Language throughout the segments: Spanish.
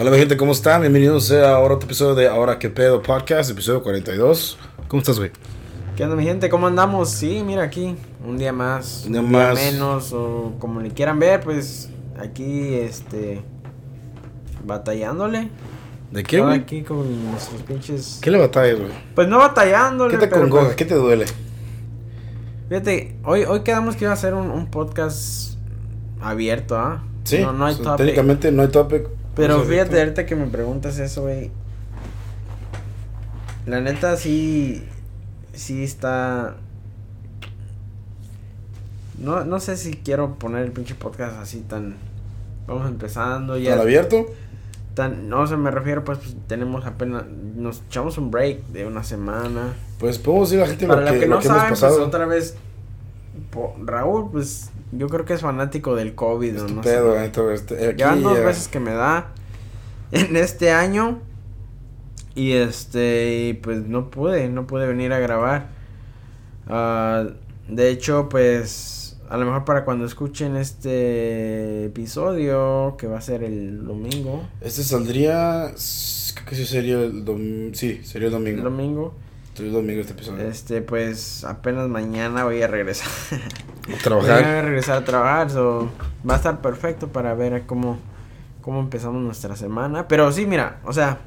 Hola, mi gente, ¿cómo están? Bienvenidos a otro episodio de Ahora que pedo podcast, episodio 42. ¿Cómo estás, güey? ¿Qué onda mi gente? ¿Cómo andamos? Sí, mira aquí, un día más, Un día un más. día menos, o como le quieran ver, pues aquí, este, batallándole. ¿De qué, güey? aquí con nuestros pinches... ¿Qué le batallas, güey? Pues no batallándole, ¿Qué te pero, congoja? pues, ¿Qué te duele? Fíjate, hoy, hoy quedamos que iba a ser un, un podcast abierto, ¿ah? Sí, No, no hay o sea, topic. técnicamente no hay topic. Pero O fíjate, ahorita que me preguntas eso, güey. La neta sí. Sí está. No, no sé si quiero poner el pinche podcast así tan. Vamos empezando ya. ¿Al abierto? Tan, no, se me refiero, pues, pues, tenemos apenas. Nos echamos un break de una semana. Pues podemos decir a la gente Para lo lo que, que, lo no que hemos saben, pues pasado. otra vez. po- Raúl, pues, yo creo que es fanático del COVID, Es o no pedo, sé. eh, todo este- aquí, Llevan dos veces que me da en este año. Y este, pues no pude, no pude venir a grabar. Ah, de hecho, pues a lo mejor para cuando escuchen este episodio, que va a ser el domingo. Este saldría. Creo que sí sería el domingo. Sí, sería el El domingo. El domingo este episodio. Este, pues apenas mañana voy a regresar. voy Trabajar. a regresar a trabajar. so, va a estar perfecto para ver cómo, cómo empezamos nuestra semana. Pero sí, mira, o sea,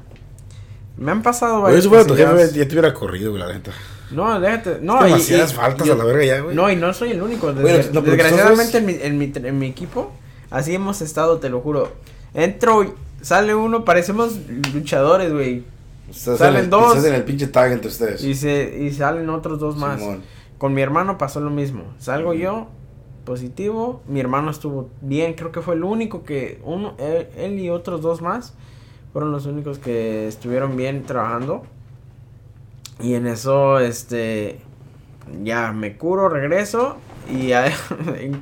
me han pasado Oye, varias si fuera tu jefe, ya te hubiera corrido, güey, la neta. No, déjate. No, No, y- demasiadas y- faltas yo- a la verga ya, güey. No, y no soy el único. Bueno, desde- no, pero desgraciadamente en entonces- mi, en, mi, en mi equipo, así hemos estado, te lo juro. Entro, sale uno, parecemos luchadores, güey. Estás Salen en el- dos. Estás en el pinche tag entre ustedes. Y, se, y salen otros dos más. Simón. Con mi hermano pasó lo mismo. Salgo yo, positivo. Mi hermano estuvo bien, creo que fue el único que. uno Él, él y otros dos más fueron los únicos que estuvieron bien trabajando. Y en eso, este. Ya me curo, regreso. Y en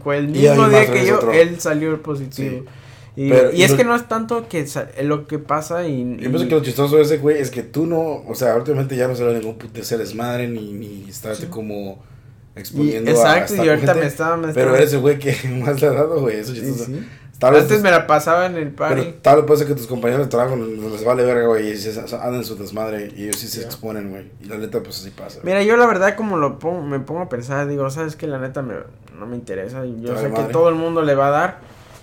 el mismo día que yo, otro. él salió positivo. Y, Pero- y y es lo- que no es tanto que lo que pasa y. Yo y- pienso que lo chistoso de ese güey es que tú no, o sea, últimamente ya no se ningún puto hacer desmadre ni, ni estarte como y- exponiendo a exacto, estar y con ahorita gente, me estaba. Me Pero eres el güey que más le ha dado, güey, eso Sí, chistoso. sí. Tal vez Antes tus- me la pasaba en el party. Pero tal vez puede ser que tus compañeros de trabajo les vale verga, güey, y se, andan en su desmadre y ellos sí se exponen, güey. Y la neta, pues así pasa. Mira, yo la verdad como lo pongo, me pongo a pensar, digo, sabes que la neta me, no me interesa. y Te Yo sé que madre. todo el mundo le va a dar.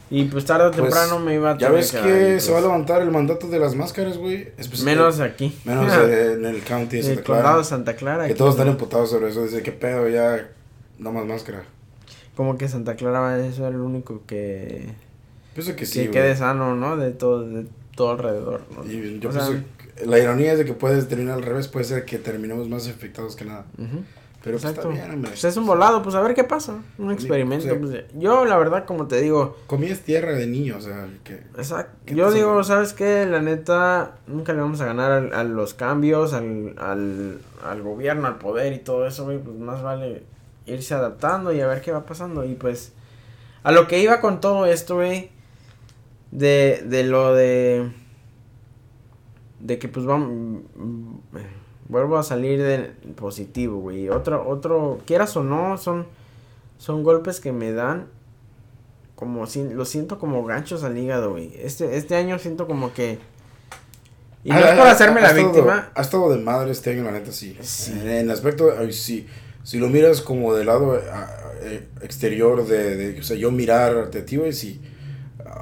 Y pues tarde o Pues, temprano me iba a Ya ves dar, que y, se va a pues, levantar el mandato de las máscaras, güey. Menos aquí. Menos eh, en el county de el Santa condado Clara. de Santa Clara. Que aquí todos están no. emputados sobre eso. Dice, ¿qué pedo? Ya, no más máscara. Como que Santa Clara va a ser el único que, Pienso que sí, que güey. quede sano, ¿no? De todo, de todo alrededor. ¿no? Y yo O sea, pienso que la ironía es de que puedes terminar al revés, puede ser que terminemos más infectados que nada. ujú. Pero pues, Exacto. está bien, hombre. Pues es un volado, pues a ver qué pasa. Un experimento. pues, yo, la verdad, como te digo, Comí es tierra de niño, o sea, que... Exacto. ¿Qué Yo digo? ¿sabes qué? La neta, nunca le vamos a ganar al- a, los cambios, al, al, al gobierno, al poder y todo eso, güey. Pues más vale irse adaptando y a ver qué va pasando. Y pues, a lo que iba con todo esto, güey, de, de lo de... De que pues vamos... Vuelvo a salir de positivo, güey. Otro, otro, quieras o no, son, son golpes que me dan como lo siento como ganchos al hígado, güey. Este, este año siento como que. Y no Ah, es por ah, hacerme ha la víctima. Ha estado de madre este año, la neta, sí. Sí. En, aspecto, ay, sí. Si lo miras como del lado ah, eh, exterior de, de, o sea, yo mirar de ti, güey, sí.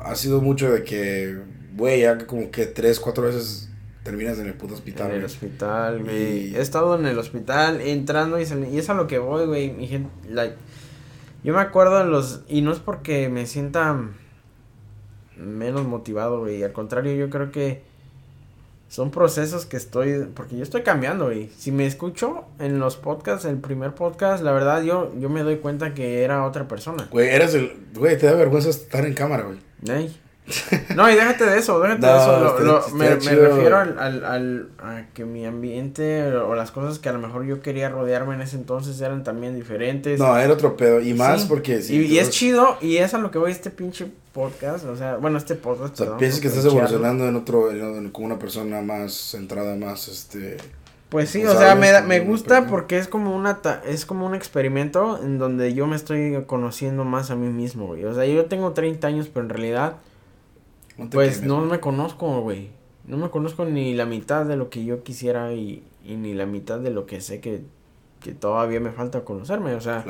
Ha sido mucho de que, güey, ya como que tres, cuatro veces terminas en el puto hospital, En el güey. hospital, güey. Y- He estado en el hospital entrando y saliendo. Y es a lo que voy, güey. Mi gente, like, yo me acuerdo de los. Y no es porque me sienta menos motivado, güey. Al contrario, yo creo que son procesos que estoy. Porque yo estoy cambiando, güey. Si me escucho en los podcasts, el primer podcast, la verdad, yo, yo me doy cuenta que era otra persona. Güey, eres el, güey, te da vergüenza estar en cámara, güey. Ey. No, y déjate de eso, déjate No, de eso. Lo- está- lo- está me, me refiero al, al, al- a que mi ambiente o las cosas que a lo mejor yo quería rodearme en ese entonces eran también diferentes. No, era otro pedo. Y más Sí. porque... si y, es chido, y es a lo que voy este pinche podcast, o sea, bueno, este podcast, O sea, perdón, piensas que estás evolucionando en otro, en- como una persona más centrada, más, este... Pues sí, O o sea, me, da- me gusta porque es como una ta- es como un experimento en donde yo me estoy conociendo más a mí mismo, güey. O sea, yo tengo 30 años, pero en realidad pues no me conozco, güey. No me conozco ni la mitad de lo que yo quisiera y, y ni la mitad de lo que sé que, que todavía me falta conocerme. O sea,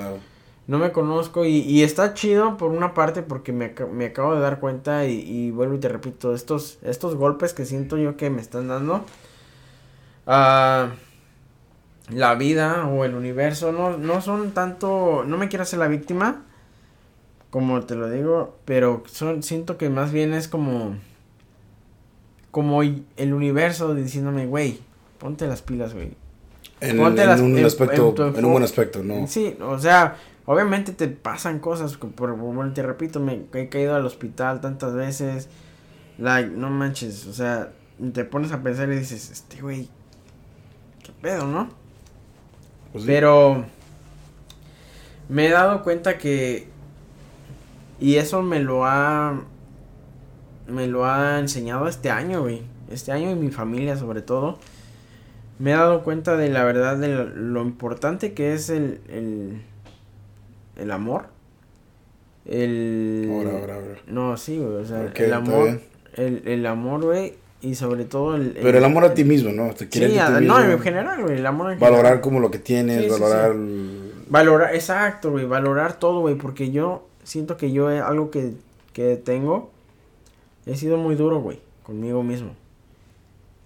no me conozco y, y, está chido por una parte porque me, me acabo de dar cuenta y, y, vuelvo y te repito, estos, estos golpes que siento yo que me están dando. Uh, la vida o el universo no, no son tanto, no me quiero hacer la víctima, como te lo digo, pero son, siento que más bien es como, como el universo diciéndome, güey, ponte las pilas, güey. En, un aspecto, en, un buen aspecto, ¿no? Sí, o sea, obviamente te pasan cosas, por, bueno, te repito, me he caído al hospital tantas veces, like, no manches, o sea, te pones a pensar y dices, este güey, qué pedo, ¿no? Pues Pero me he dado cuenta que y eso me lo ha me lo ha enseñado este año, güey. Este año y mi familia sobre todo. Me he dado cuenta de la verdad de lo, importante que es el, el el amor. El ahora, ahora, ahora. No, sí, güey, o sea, el amor el, el amor, güey, y sobre todo el, Pero el amor a ti mismo, ¿no? Te sí, no, en general, güey, el amor en Valorar como lo que tienes, valorar... Valorar, exacto, güey, valorar todo, güey, porque yo siento que yo algo que, que tengo, he sido muy duro, güey, conmigo mismo.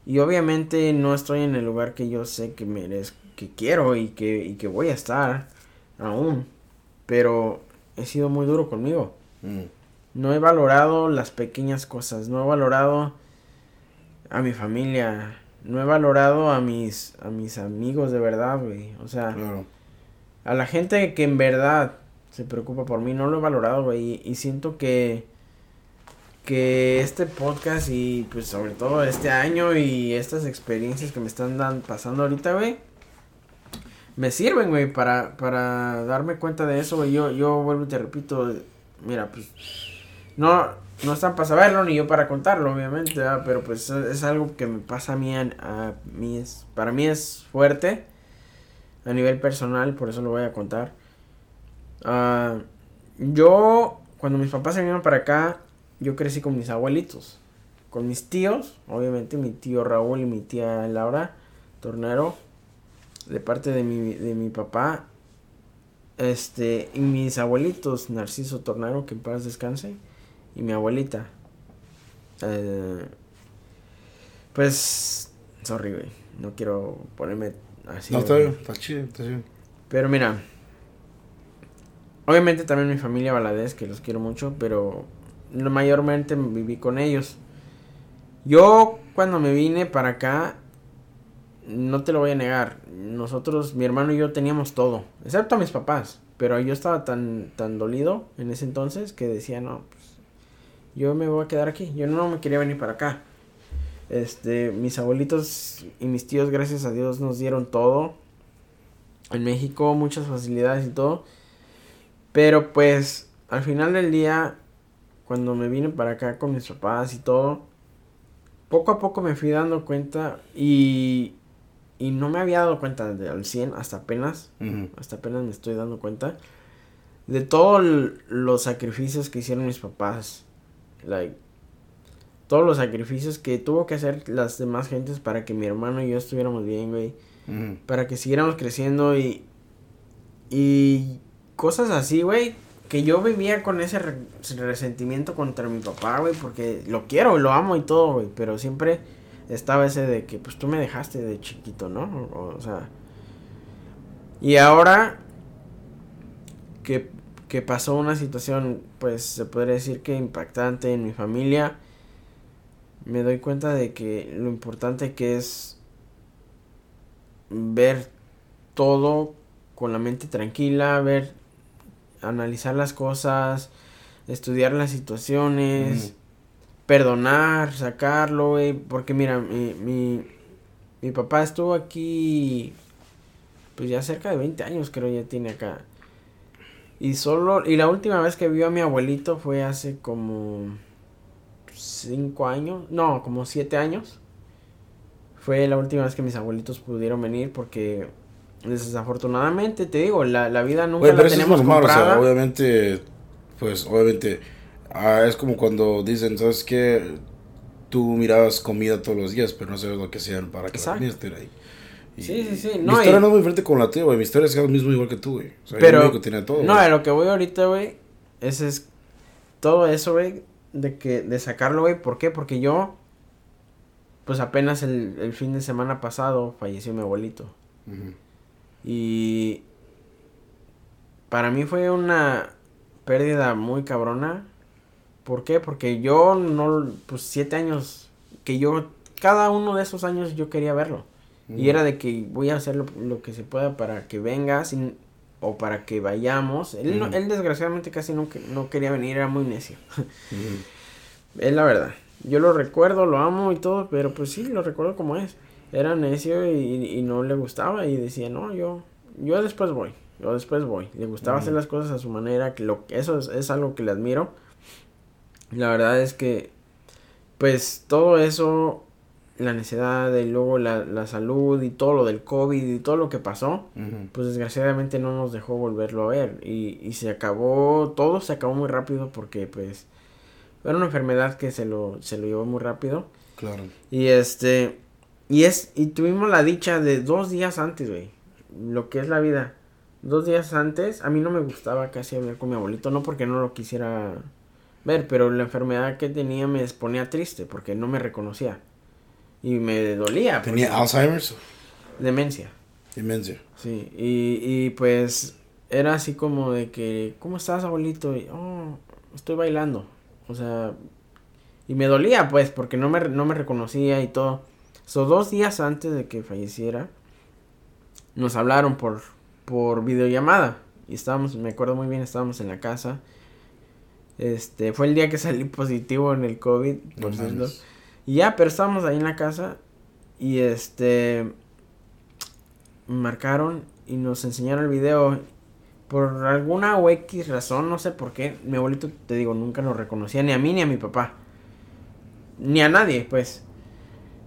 Y obviamente no estoy en el lugar que yo sé que merezco, que quiero y que, y que voy a estar aún. Pero he sido muy duro conmigo. Mm. No he valorado las pequeñas cosas, no he valorado a mi familia. No he valorado a mis, a mis amigos de verdad, güey. O sea, a la gente que en verdad se preocupa por mí, no lo he valorado, güey. Y, siento que, que este podcast y pues sobre todo este año y estas experiencias que me están dan, pasando ahorita, güey, me sirven, güey, para, para darme cuenta de eso, güey. Yo, yo vuelvo y te repito, mira, pues, no, no están para saberlo ni yo para contarlo, obviamente, pero pues es algo que me pasa a mí, a, mí es, para mí es fuerte a nivel personal, por eso lo voy a contar. Uh, yo, cuando mis papás se vinieron para acá, yo crecí con mis abuelitos, con mis tíos, obviamente mi tío Raúl y mi tía Laura Tornero, de parte de mi, de mi papá, este, y mis abuelitos, Narciso Tornero, que en paz descanse y mi abuelita. Eh, pues, sorry, güey. No quiero ponerme así. No, está bien, está chido, está chido. Pero mira, obviamente también mi familia Valadez, que los quiero mucho, pero mayormente viví con ellos. Yo cuando me vine para acá, no te lo voy a negar, nosotros, mi hermano y yo teníamos todo, excepto a mis papás, pero yo estaba tan, tan dolido en ese entonces que decía, no, yo me voy a quedar aquí, yo no me quería venir para acá. Este, mis abuelitos y mis tíos, gracias a Dios, nos dieron todo. En México, muchas facilidades y todo. Pero pues, al final del día, cuando me vine para acá con mis papás y todo, poco a poco me fui dando cuenta y, y no me había dado cuenta de, al 100 hasta apenas, hasta apenas me estoy dando cuenta de todos los sacrificios que hicieron mis papás like, todos los sacrificios que tuvo que hacer las demás gentes para que mi hermano y yo estuviéramos bien, güey. Para que siguiéramos creciendo y. Y cosas así, güey. Que yo vivía con ese resentimiento contra mi papá, güey. Porque lo quiero, lo amo y todo, güey. Pero siempre estaba ese de que, pues tú me dejaste de chiquito, ¿no? O, o sea. Y ahora que que pasó una situación, pues se podría decir que impactante en mi familia, me doy cuenta de que lo importante que es ver todo con la mente tranquila, ver, analizar las cosas, estudiar las situaciones, perdonar, sacarlo, porque mira, mi, mi, mi papá estuvo aquí, pues ya cerca de 20 años creo ya tiene acá. Y solo, y la última vez que vio a mi abuelito fue hace como cinco años, no, como siete años. Fue la última vez que mis abuelitos pudieron venir porque desafortunadamente, te digo, la, la vida nunca la tenemos comprada. obviamente, pues, obviamente, Ah, es como cuando dicen, ¿sabes qué? Tú mirabas comida todos los días, pero no sabes lo que hacían para que esté ahí. Y Sí, sí, sí, Mi no, historia y- no es muy diferente con la tuya, güey. Mi historia es lo mismo igual que tú, güey. O sea, Pero, que todo. no, a lo que voy ahorita, güey, ese es todo eso, güey, de que, de sacarlo, güey, ¿por qué? Porque yo, pues apenas el, el fin de semana pasado falleció mi abuelito. Y para mí fue una pérdida muy cabrona. ¿Por qué? Porque yo no, pues siete años, que yo, cada uno de esos años yo quería verlo. Y era de que voy a hacer lo, lo que se pueda para que vengas y- o para que vayamos. Él, no- él desgraciadamente casi no, no quería venir, era muy necio. Ujú. Es la verdad. Yo lo recuerdo, lo amo y todo, pero pues sí, lo recuerdo como es. Era necio y, y no le gustaba y decía, no, yo, yo después voy, yo después voy. Le gustaba hacer las cosas a su manera, que lo, eso es, es algo que le admiro. La verdad es que, pues todo eso, la necesidad y luego la, la salud y todo lo del COVID y todo lo que pasó, pues desgraciadamente no nos dejó volverlo a ver y, y se acabó, todo se acabó muy rápido porque pues era una enfermedad que se lo, se lo llevó muy rápido Claro. y este, y es, y tuvimos la dicha de dos días antes, güey, lo que es la vida, dos días antes, a mí no me gustaba casi hablar con mi abuelito, no porque no lo quisiera ver, pero la enfermedad que tenía me ponía triste porque no me reconocía y me dolía. Tenía porque- Alzheimer's, Demencia. demencia. Sí, y, y pues era así como de que, ¿cómo estás, abuelito? Y, oh, estoy bailando. O sea, y me dolía, pues, porque no me, no me reconocía y todo. So, dos días antes de que falleciera, nos hablaron por, por videollamada. Y estábamos, me acuerdo muy bien, estábamos en la casa. Este, fue el día que salí positivo en el COVID, por No. Y ya, pero estábamos ahí en la casa y este marcaron y nos enseñaron el video. Por alguna o X razón, no sé por qué, mi abuelito, te digo, nunca nos reconocía ni a mí ni a mi papá. Ni a nadie, pues.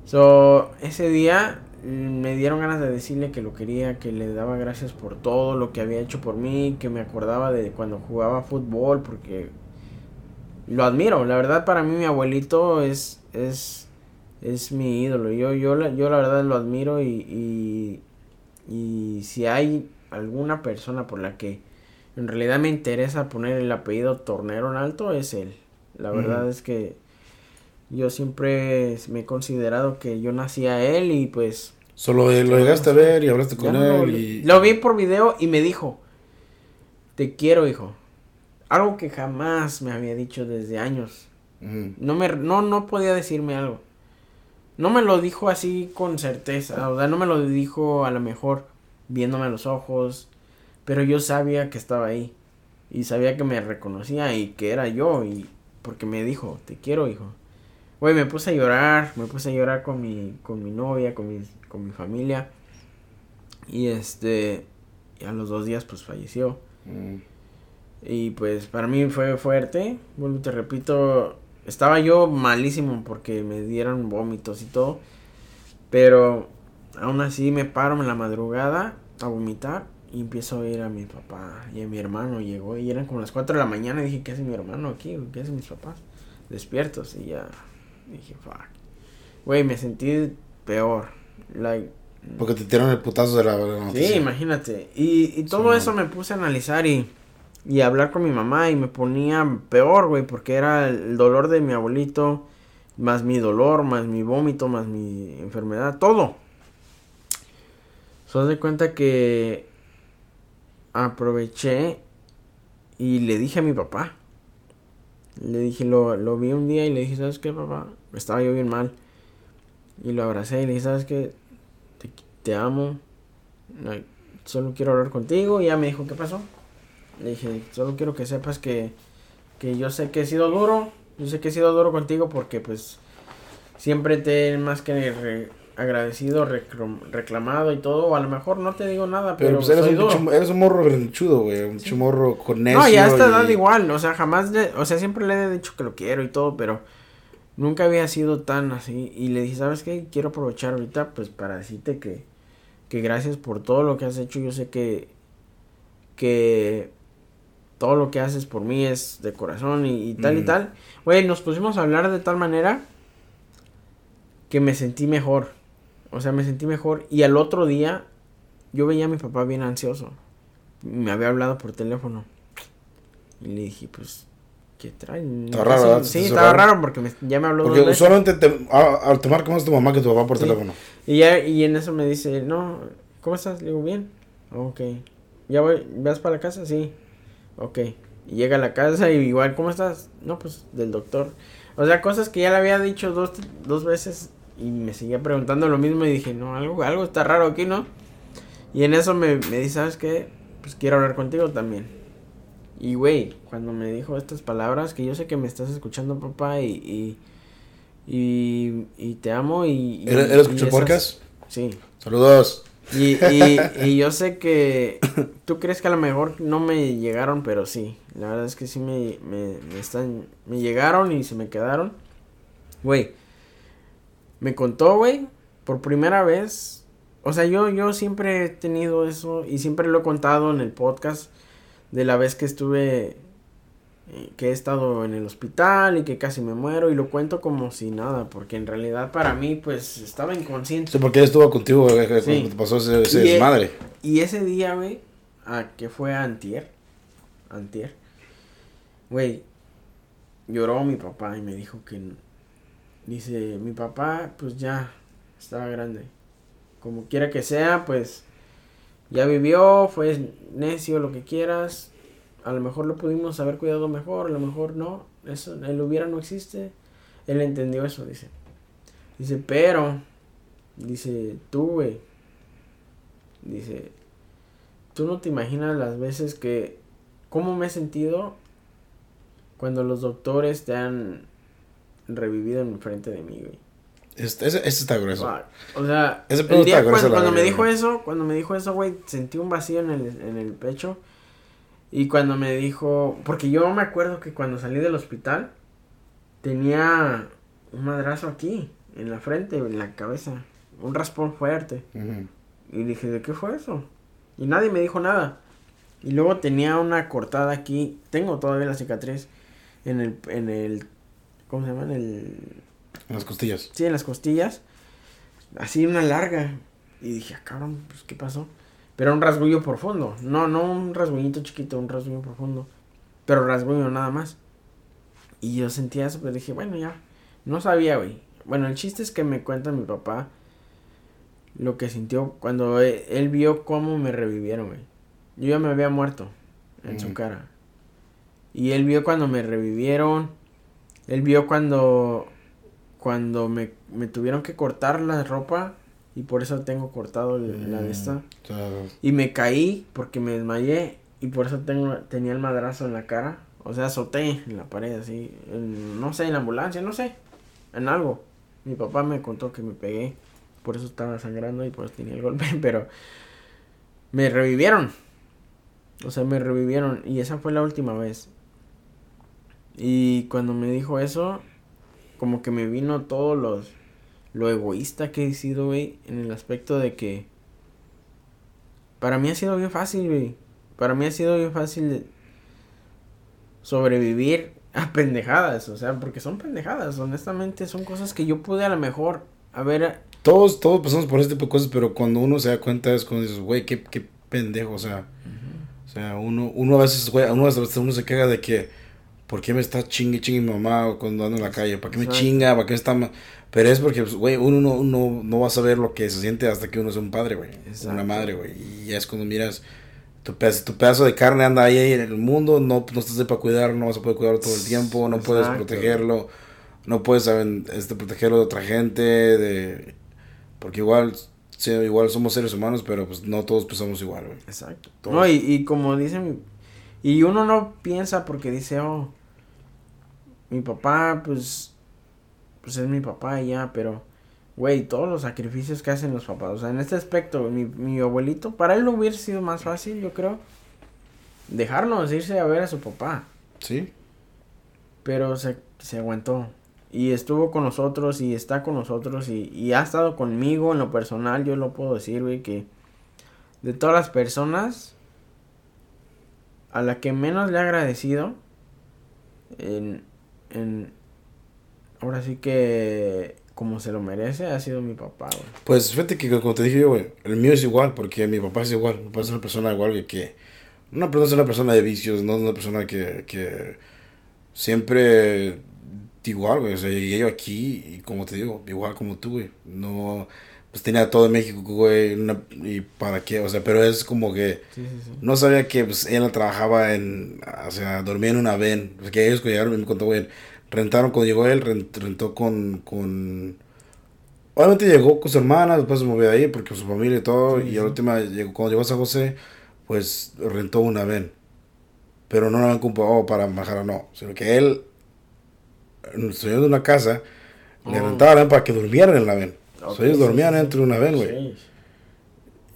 So, ese día mm, me dieron ganas de decirle que lo quería, que le daba gracias por todo lo que había hecho por mí, que me acordaba de cuando jugaba fútbol, porque lo admiro. La verdad, para mí mi abuelito es, es, es mi ídolo. Yo, yo, la, yo la verdad lo admiro y, y, y si hay alguna persona por la que en realidad me interesa poner el apellido Tornero en alto, es él. La verdad es que yo siempre me he considerado que yo nací a él y pues... Solo lo llegaste a ver y hablaste con ya lo, él y... lo vi por video y me dijo, te quiero hijo. Algo que jamás me había dicho desde años. No me no no podía decirme algo. No me lo dijo así con certeza, o sea, no me lo dijo a lo mejor viéndome a los ojos, pero yo sabía que estaba ahí y sabía que me reconocía y que era yo y porque me dijo, "Te quiero, hijo." Güey, me puse a llorar, me puse a llorar con mi con mi novia, con mi con mi familia. Y este y a los dos días pues falleció. Ujú. Y pues para mí fue fuerte. Bueno, te repito, estaba yo malísimo porque me dieron vómitos y todo. Pero aún así me paro en la madrugada a vomitar y empiezo a oír a mi papá y a mi hermano. Llegó y eran como las 4 de la mañana y dije, ¿qué hace mi hermano aquí? ¿Qué hacen mis papás? Despiertos y ya dije, fuck. Güey, me sentí peor. Like, Porque te tiraron el putazo de la, de la Sí, imagínate. Y, y todo Sí. eso me puse a analizar y, y hablar con mi mamá y me ponía peor, güey, porque era el dolor de mi abuelito, más mi dolor, más mi vómito, más mi enfermedad, todo. So, de cuenta que aproveché y le dije a mi papá. Le dije, lo, lo vi un día y le dije, ¿sabes qué, papá? Estaba yo bien mal. Y lo abracé y le dije, ¿sabes qué? Te, te amo. Solo quiero hablar contigo. Y ya me dijo, ¿qué pasó? Le dije, solo quiero que sepas que, que yo sé que he sido duro. Yo sé que he sido duro contigo porque pues siempre te he más que re- agradecido, reclam- reclamado y todo. O a lo mejor no te digo nada, pero, Pero pues eres soy un, duro. eres un morro granchudo, güey. Un chumorro con necio. No, ya edad y- igual, o sea, jamás, le- o sea, siempre le he dicho que lo quiero y todo, pero nunca había sido tan así. Y le dije, ¿sabes qué? Quiero aprovechar ahorita, pues, para decirte que, que gracias por todo lo que has hecho. Yo sé que, que todo lo que haces por mí es de corazón y, y tal y tal. Güey, nos pusimos a hablar de tal manera que me sentí mejor. O sea, me sentí mejor. Y al otro día, yo veía a mi papá bien ansioso. Me había hablado por teléfono. Y le dije, pues, ¿qué trae? Está raro, ¿verdad? Sí, estaba raro. raro porque me- ya me habló Porque dos veces. usualmente te, a- al tomar como es tu mamá que tu papá por Sí. teléfono. Y, ya, y en eso me dice, no, ¿cómo estás? Le digo, bien. Ok. ¿Ya voy? ¿Vas para la casa? Sí. Ok. Y llega a la casa y igual, ¿cómo estás? No, pues del doctor. O sea, cosas que ya le había dicho dos, dos veces y me seguía preguntando lo mismo y dije, no, algo, algo está raro aquí, ¿no? Y en eso me, me dice, ¿sabes qué? Pues quiero hablar contigo también. Y güey, cuando me dijo estas palabras, que yo sé que me estás escuchando, papá, y, y, y, y te amo y... y- ¿Él, él y escuchó el esas- podcast? Sí. Saludos. Y, y, y yo sé que tú crees que a lo mejor no me llegaron, pero sí. La verdad es que sí me, me, me están, me llegaron y se me quedaron. Güey, me contó, güey, por primera vez. O sea, yo, yo siempre he tenido eso y siempre lo he contado en el podcast de la vez que estuve, eh, que he estado en el hospital y que casi me muero y lo cuento como si nada, porque en realidad para mí pues estaba inconsciente. Sí, porque él estuvo contigo cuando Sí. te pasó ese, ese Y, eh, desmadre. Y ese día, güey, a que fue antier, antier, güey, lloró mi papá y me dijo que, dice, mi papá, pues ya, estaba grande. Como quiera que sea, pues, ya vivió, fue necio, lo que quieras. A lo mejor lo pudimos haber cuidado mejor, a lo mejor no. Eso, el hubiera no existe. Él entendió eso, dice. Dice, pero, dice, tú, güey, Dice, tú no te imaginas las veces que, cómo me he sentido cuando los doctores te han revivido en frente de mí, güey. Este, ese, ese está grueso. O sea, Ese el día está grueso, cuando, cuando me dijo eso, cuando me dijo eso, güey, sentí un vacío en el, en el pecho. Y cuando me dijo, porque yo me acuerdo que cuando salí del hospital, tenía un madrazo aquí, en la frente, en la cabeza, un raspón fuerte. Y dije, ¿de qué fue eso? Y nadie me dijo nada. Y luego tenía una cortada aquí. Tengo todavía la cicatriz. En el, en el, ¿cómo se llama? En el, En las costillas. sí, en las costillas. Así una larga. Y dije, ah, cabrón, pues, ¿qué pasó? Pero era un rasguño profundo. No, no un rasguñito chiquito, un rasguño profundo. Pero rasguño nada más. Y yo sentía eso, pero dije, bueno, ya. No sabía, güey. Bueno, el chiste es que me cuenta mi papá lo que sintió cuando e- él vio cómo me revivieron, güey. Yo ya me había muerto en su Ujú. cara. Y él vio cuando me revivieron. Él vio cuando cuando me, me tuvieron que cortar la ropa y por eso tengo cortado el- la de esta. O sea, Y me caí porque me desmayé y por eso tengo tenía el madrazo en la cara. O sea, azoté en la pared así, en- no sé, en la ambulancia, no sé, en algo. Mi papá me contó que me pegué, por eso estaba sangrando y por eso tenía el golpe, pero me revivieron. O sea, me revivieron y esa fue la última vez. Y cuando me dijo eso, como que me vino todo los lo egoísta que he sido, güey, en el aspecto de que para mí ha sido bien fácil, güey. Para mí ha sido bien fácil sobrevivir a pendejadas, o sea, porque son pendejadas, honestamente, son cosas que yo pude a lo mejor haber todos, todos pasamos por este tipo de cosas, pero cuando uno se da cuenta es cuando dices, güey, qué, qué pendejo, o sea, o sea, uno, uno a veces, güey, uno, a veces uno se queja de que, ¿por qué me está chingue chingue mi mamá cuando ando en la calle? ¿Para qué me Exacto. chinga? ¿Para qué está ma-?" Pero es porque, pues, güey, uno no, uno no va a saber lo que se siente hasta que uno es un padre, güey, una madre, güey, y ya es cuando miras, tu pedazo, tu pedazo de carne anda ahí en el mundo, no, no estás ahí para cuidarlo, no vas a poder cuidarlo todo el tiempo, no puedes protegerlo, no puedes saben, este, protegerlo de otra gente, de porque igual, sí, igual somos seres humanos, pero pues no todos pensamos igual, güey. Exacto. Todos. No, y, y como dice mi... Y uno no piensa porque dice, oh, mi papá, pues, pues es mi papá y ya, pero, güey, todos los sacrificios que hacen los papás, o sea, en este aspecto, mi, mi abuelito, para él no hubiera sido más fácil, yo creo, dejarnos irse a ver a su papá, Sí. pero se, se aguantó. Y estuvo con nosotros y está con nosotros y, y ha estado conmigo en lo personal, yo lo puedo decir, güey, que de todas las personas a la que menos le he agradecido en, en ahora sí que como se lo merece ha sido mi papá, güey. Pues fíjate que como te dije yo, güey, el mío es igual, porque mi papá es igual, mi papá es una persona igual que, que una persona es una persona de vicios, no es una persona que, que siempre igual, güey, o sea, yo aquí y como te digo, igual como tú, güey, no, pues tenía todo en México, güey, y para qué, o sea, pero es como que Sí, sí, sí. no sabía que pues ella trabajaba en, o sea, dormía en una van, porque ellos cuando llegaron me contó, güey, rentaron cuando llegó él, rent- rentó con, con, obviamente llegó con su hermana, después se movió de ahí porque su familia y todo, y última, llegó, cuando llegó a San José, pues rentó una van, pero no la habían comprado para bajar no, sino que él, en el sueño de una casa, le Oh. rentaba la van para que durmieran en la van. Ok, So, ellos sí, dormían sí, dentro de una van, güey. Sí.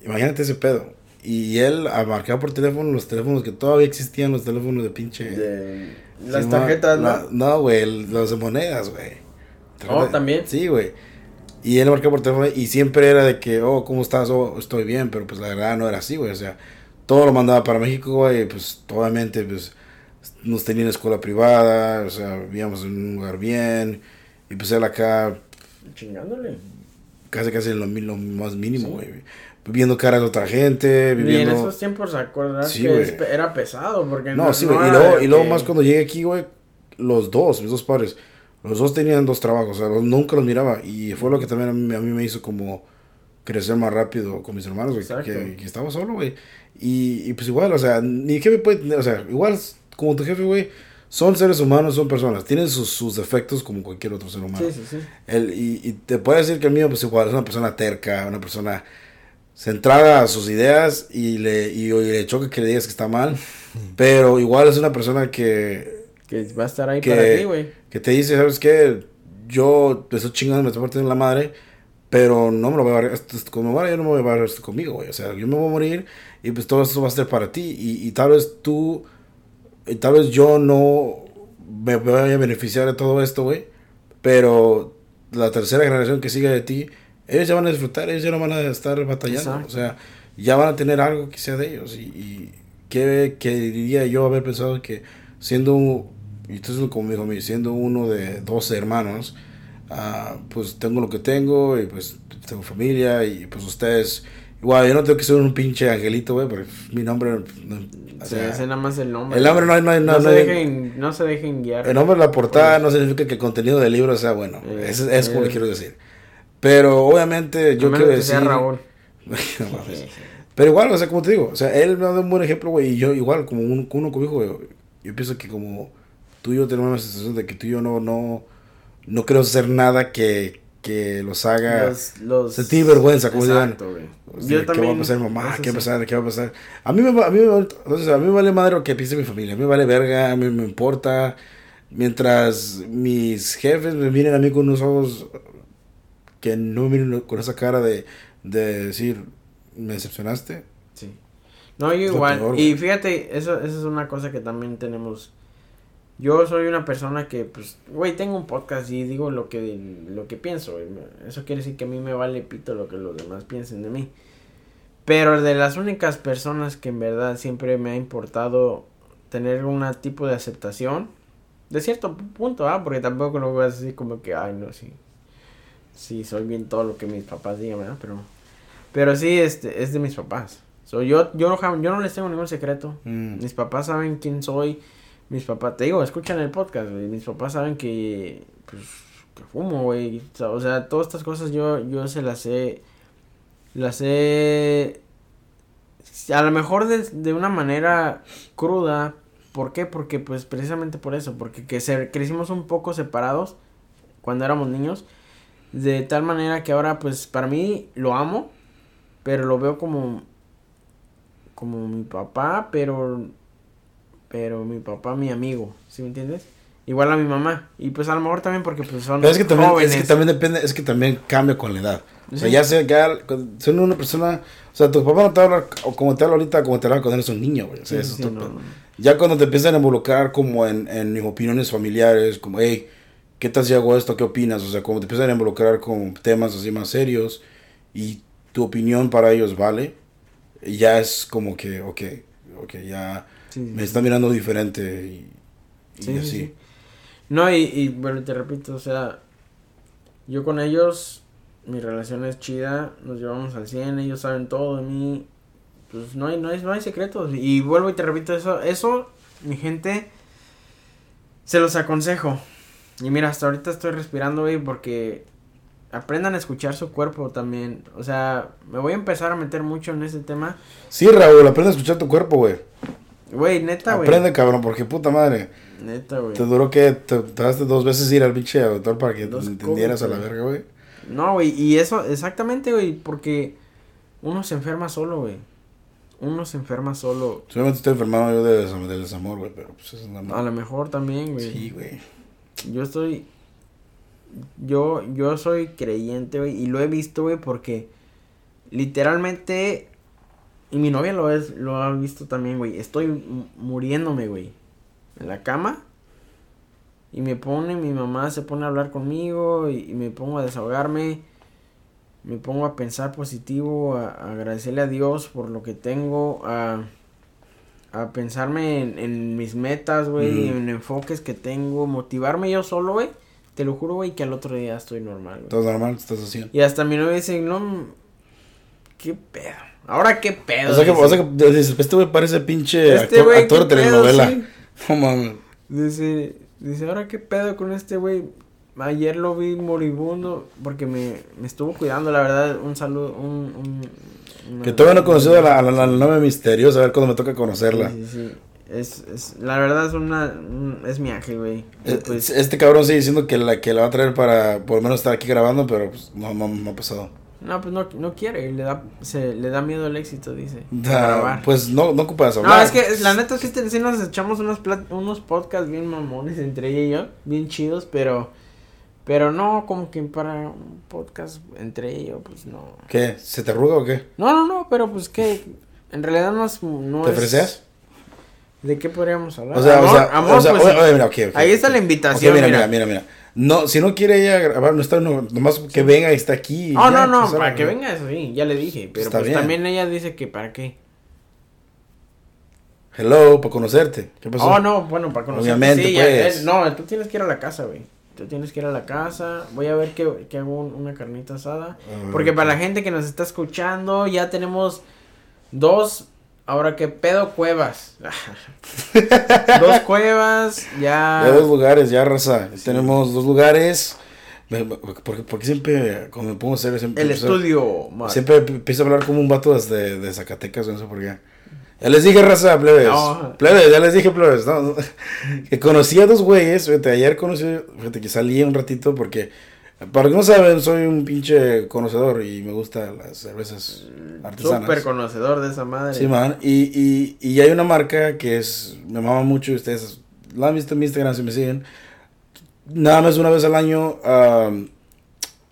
Imagínate ese pedo. Y él a marcar por teléfono los teléfonos que todavía existían, los teléfonos de pinche. De las tarjetas, ¿no? No, güey, los de monedas, güey. Oh, ¿también? Sí, güey. Y él marcaba por teléfono y siempre era de que, oh, ¿cómo estás? Oh, estoy bien, pero pues la verdad no era así, güey. O sea, todo lo mandaba para México, güey, pues obviamente, pues nos tenía en escuela privada, o sea, vivíamos en un lugar bien. Y pues él acá Chingándole. Casi casi en lo, lo más mínimo, Sí. güey. Viviendo caras de otra gente, Y en viviendo... esos tiempos acordarás Sí, que es- era pesado porque No, sí, güey. y era luego, de y luego que- más cuando llegué aquí, güey, los dos, mis dos padres, los dos tenían dos trabajos, o sea, los- nunca los miraba. Y fue lo que también a mí, a mí me hizo como crecer más rápido con mis hermanos, güey, que, que estaba solo, güey. Y, y pues igual, o sea, ni jefe puede tener, o sea, igual como tu jefe, güey, son seres humanos, son personas, tienen sus, sus defectos como cualquier otro ser humano. Sí, sí, sí. El, y, y te puedo decir que el mío, pues igual, es una persona terca, una persona centrada a sus ideas y le, y, y le choca que le digas que está mal, pero igual es una persona que, Que va a estar ahí Que- para ti, güey. que te dice, ¿sabes qué? Yo te estoy chingando, me estoy partiendo la madre, pero no me lo voy a esto- como me yo no me voy a llevar esto conmigo, güey, o sea, yo me voy a morir y pues todo esto va a ser para ti y, y tal vez tú, tal vez yo no me vaya a beneficiar de todo esto, güey, pero la tercera generación que sigue de ti, ellos ya van a disfrutar, ellos ya no van a estar batallando, Exacto. o sea, ya van a tener algo que sea de ellos y, y ¿qué, qué diría yo haber pensado que siendo, un- y entonces como dijo siendo uno de 12 hermanos, ah, pues tengo lo que tengo y pues tengo familia y pues ustedes, igual yo no tengo que ser un pinche angelito, güey, porque mi nombre, no, o Sí, sea, ese nada más el nombre. el nombre no hay, no No, no, se dejen, no se dejen guiar. el nombre de la portada no significa que el contenido del libro sea bueno. Eh, es, es como le quiero decir. Pero obviamente yo quiero que decir. sea Raúl. Pero igual, o sea, como te digo, o sea, él me ha dado un buen ejemplo, güey, y yo igual, como un- uno como hijo, yo pienso que como tú y yo tenemos la sensación de que tú y yo no, no, no queremos hacer nada que, que los haga Los, los... sentir vergüenza, como digan. O sea, ¿Qué va a pasar mamá? ¿Qué va a pasar? ¿Qué va a pasar? A mí me, a mí, me entonces, a mí me vale madre lo que piense mi familia. A mí me vale verga, a mí me importa. Mientras mis jefes me miren a mí con unos ojos que no me miren con esa cara de, de decir, me decepcionaste. Sí. No, yo igual. peor, y fíjate, eso, eso es una cosa que también tenemos. Yo soy una persona que, pues, güey, tengo un podcast y digo lo que, lo que pienso. güey. Eso quiere decir que a mí me vale pito lo que los demás piensen de mí. Pero de las únicas personas que en verdad siempre me ha importado tener un tipo de aceptación, de cierto punto, ¿ah? Porque tampoco lo voy a decir como que, ay, no, sí. Sí, soy bien todo lo que mis papás digan, ¿verdad? Pero, pero sí, este, es de mis papás. So, yo, yo, no, yo no les tengo ningún secreto. Mm. Mis papás saben quién soy. Mis papás, te digo, escuchan el podcast, güey. Mis papás saben que, pues, que fumo, güey. O sea, todas estas cosas yo, yo se las he, las he, a lo mejor de, de una manera cruda. ¿Por qué? Porque, pues, precisamente por eso. Porque que se, crecimos un poco separados cuando éramos niños. De tal manera que ahora, pues, para mí lo amo. Pero lo veo como, como mi papá, pero pero mi papá mi amigo, ¿sí me entiendes?Igual a mi mamá y pues a lo mejor también porque pues son Pero es que también, jóvenes. es que también depende, es que también cambia con la edad. O sea, Sí. ya sea, ya, siendo una persona, o sea, tu papá no te habla o como te habla ahorita, como te habla cuando eres un niño, güey. O sea, Sí, eso sí, no, no. Ya cuando te empiezan a involucrar como en, en opiniones familiares, como, hey, ¿qué tal si hago esto? ¿Qué opinas? O sea, como te empiezan a involucrar con temas así más serios y tu opinión para ellos vale, ya es como que, ok, ok, ya... Sí, me sí. están mirando diferente y, y Sí, sí, así. sí. No, y, y bueno, te repito, o sea, yo con ellos, mi relación es chida, nos llevamos al 100, ellos saben todo de mí, pues no hay, no hay, no hay secretos. Y vuelvo y te repito eso, eso, mi gente, se los aconsejo. Y mira, hasta ahorita estoy respirando, güey, porque aprendan a escuchar su cuerpo también. O sea, me voy a empezar a meter mucho en ese tema. Sí, Raúl, aprende a escuchar tu cuerpo, güey. Güey, neta, güey. Aprende, cabrón, porque puta madre. Neta, güey. Te duró que te tardaste dos veces ir al pinche doctor para que Dos te entendieras a la verga, güey. No, güey, y eso, exactamente, güey, porque uno se enferma solo, güey. Uno se enferma solo. Solamente estoy enfermado yo de, del desamor, güey, pero pues eso es nada A lo mejor también, güey. Sí, güey. Yo estoy. Yo, yo soy creyente, güey, y lo he visto, güey, porque literalmente. Y mi novia lo, es, lo ha visto también, güey. Estoy muriéndome, güey. En la cama. Y me pone, mi mamá se pone a hablar conmigo y, y me pongo a desahogarme. Me pongo a pensar positivo, a, a agradecerle a Dios por lo que tengo, a, a pensarme en, en mis metas, güey, en enfoques que tengo, motivarme yo solo, güey. Te lo juro, güey, que al otro día estoy normal, güey. Todo normal, estás haciendo. Y hasta mi novia dice, no, ¿qué pedo? Ahora qué pedo. O sea que, dice. o sea que dices, este güey parece pinche Este actor, güey, actor ¿qué de pedo? telenovela. Sí. No mames. Dice, dice, ahora qué pedo con este güey. Ayer lo vi moribundo porque me, me estuvo cuidando, la verdad, un saludo, un... un Que todavía no he conocido a la, a la, a la novia misteriosa, a ver cuándo me toca conocerla. Sí, sí, sí. Es, es, la verdad es una, un- es mi ángel, güey. Eh, Pues, Este cabrón sigue diciendo que la que la va a traer para por lo menos estar aquí grabando, pero pues no, no, no ha pasado. No, pues no, no quiere, le da, se, le da miedo el éxito, dice. Da- pues no, no ocupas No, hablar. es que la neta sí, sí nos echamos unos, plat- unos podcasts bien mamones entre ella y yo, bien chidos, pero pero no como que para un podcast entre ellos, pues no. ¿Qué? ¿Se te arruga o qué? No, no, no, pero pues que en realidad no es... No ¿Te es- freseas? ¿De qué podríamos hablar? O sea, amor, o sea, amor, o sea, pues, oye, oye, mira, ok, ok, Ahí está ok. la invitación, mira, mira. mira, mira, mira. No, si no quiere ella grabar, no está, no, nomás que venga y está aquí. Oh, ya, no, no, pues, para que venga eso sí, ya le dije, pero Está pues bien. también ella dice que para qué. Hello, para conocerte. ¿Qué pasó? Oh, no, bueno, para conocer. Obviamente, sí, pues. no, tú tienes que ir a la casa, güey. Tú tienes que ir a la casa. Voy a ver que, que hago un- una carnita asada. Ah, Porque para la gente que nos está escuchando, ya tenemos dos. Ahora que pedo cuevas. dos cuevas, ya. Ya dos lugares, ya raza. Sí. Tenemos dos lugares. Porque, porque siempre, cuando me pongo serio, siempre. el empiezo- estudio. Siempre empiezo a hablar como un vato desde de Zacatecas, no sé por qué. Ya les dije, raza, plebes. No. Plebes, ya les dije, plebes. No, no. Que conocí a dos güeyes. Fíjate, ayer conocí, fíjate que salí un ratito porque, para que no saben, soy un pinche conocedor y me gustan las cervezas artesanas. Súper conocedor de esa madre. Sí, man. Y, y, y hay una marca que es, me mama mucho, ustedes la han visto en mi Instagram si me siguen. Nada más una vez al año um,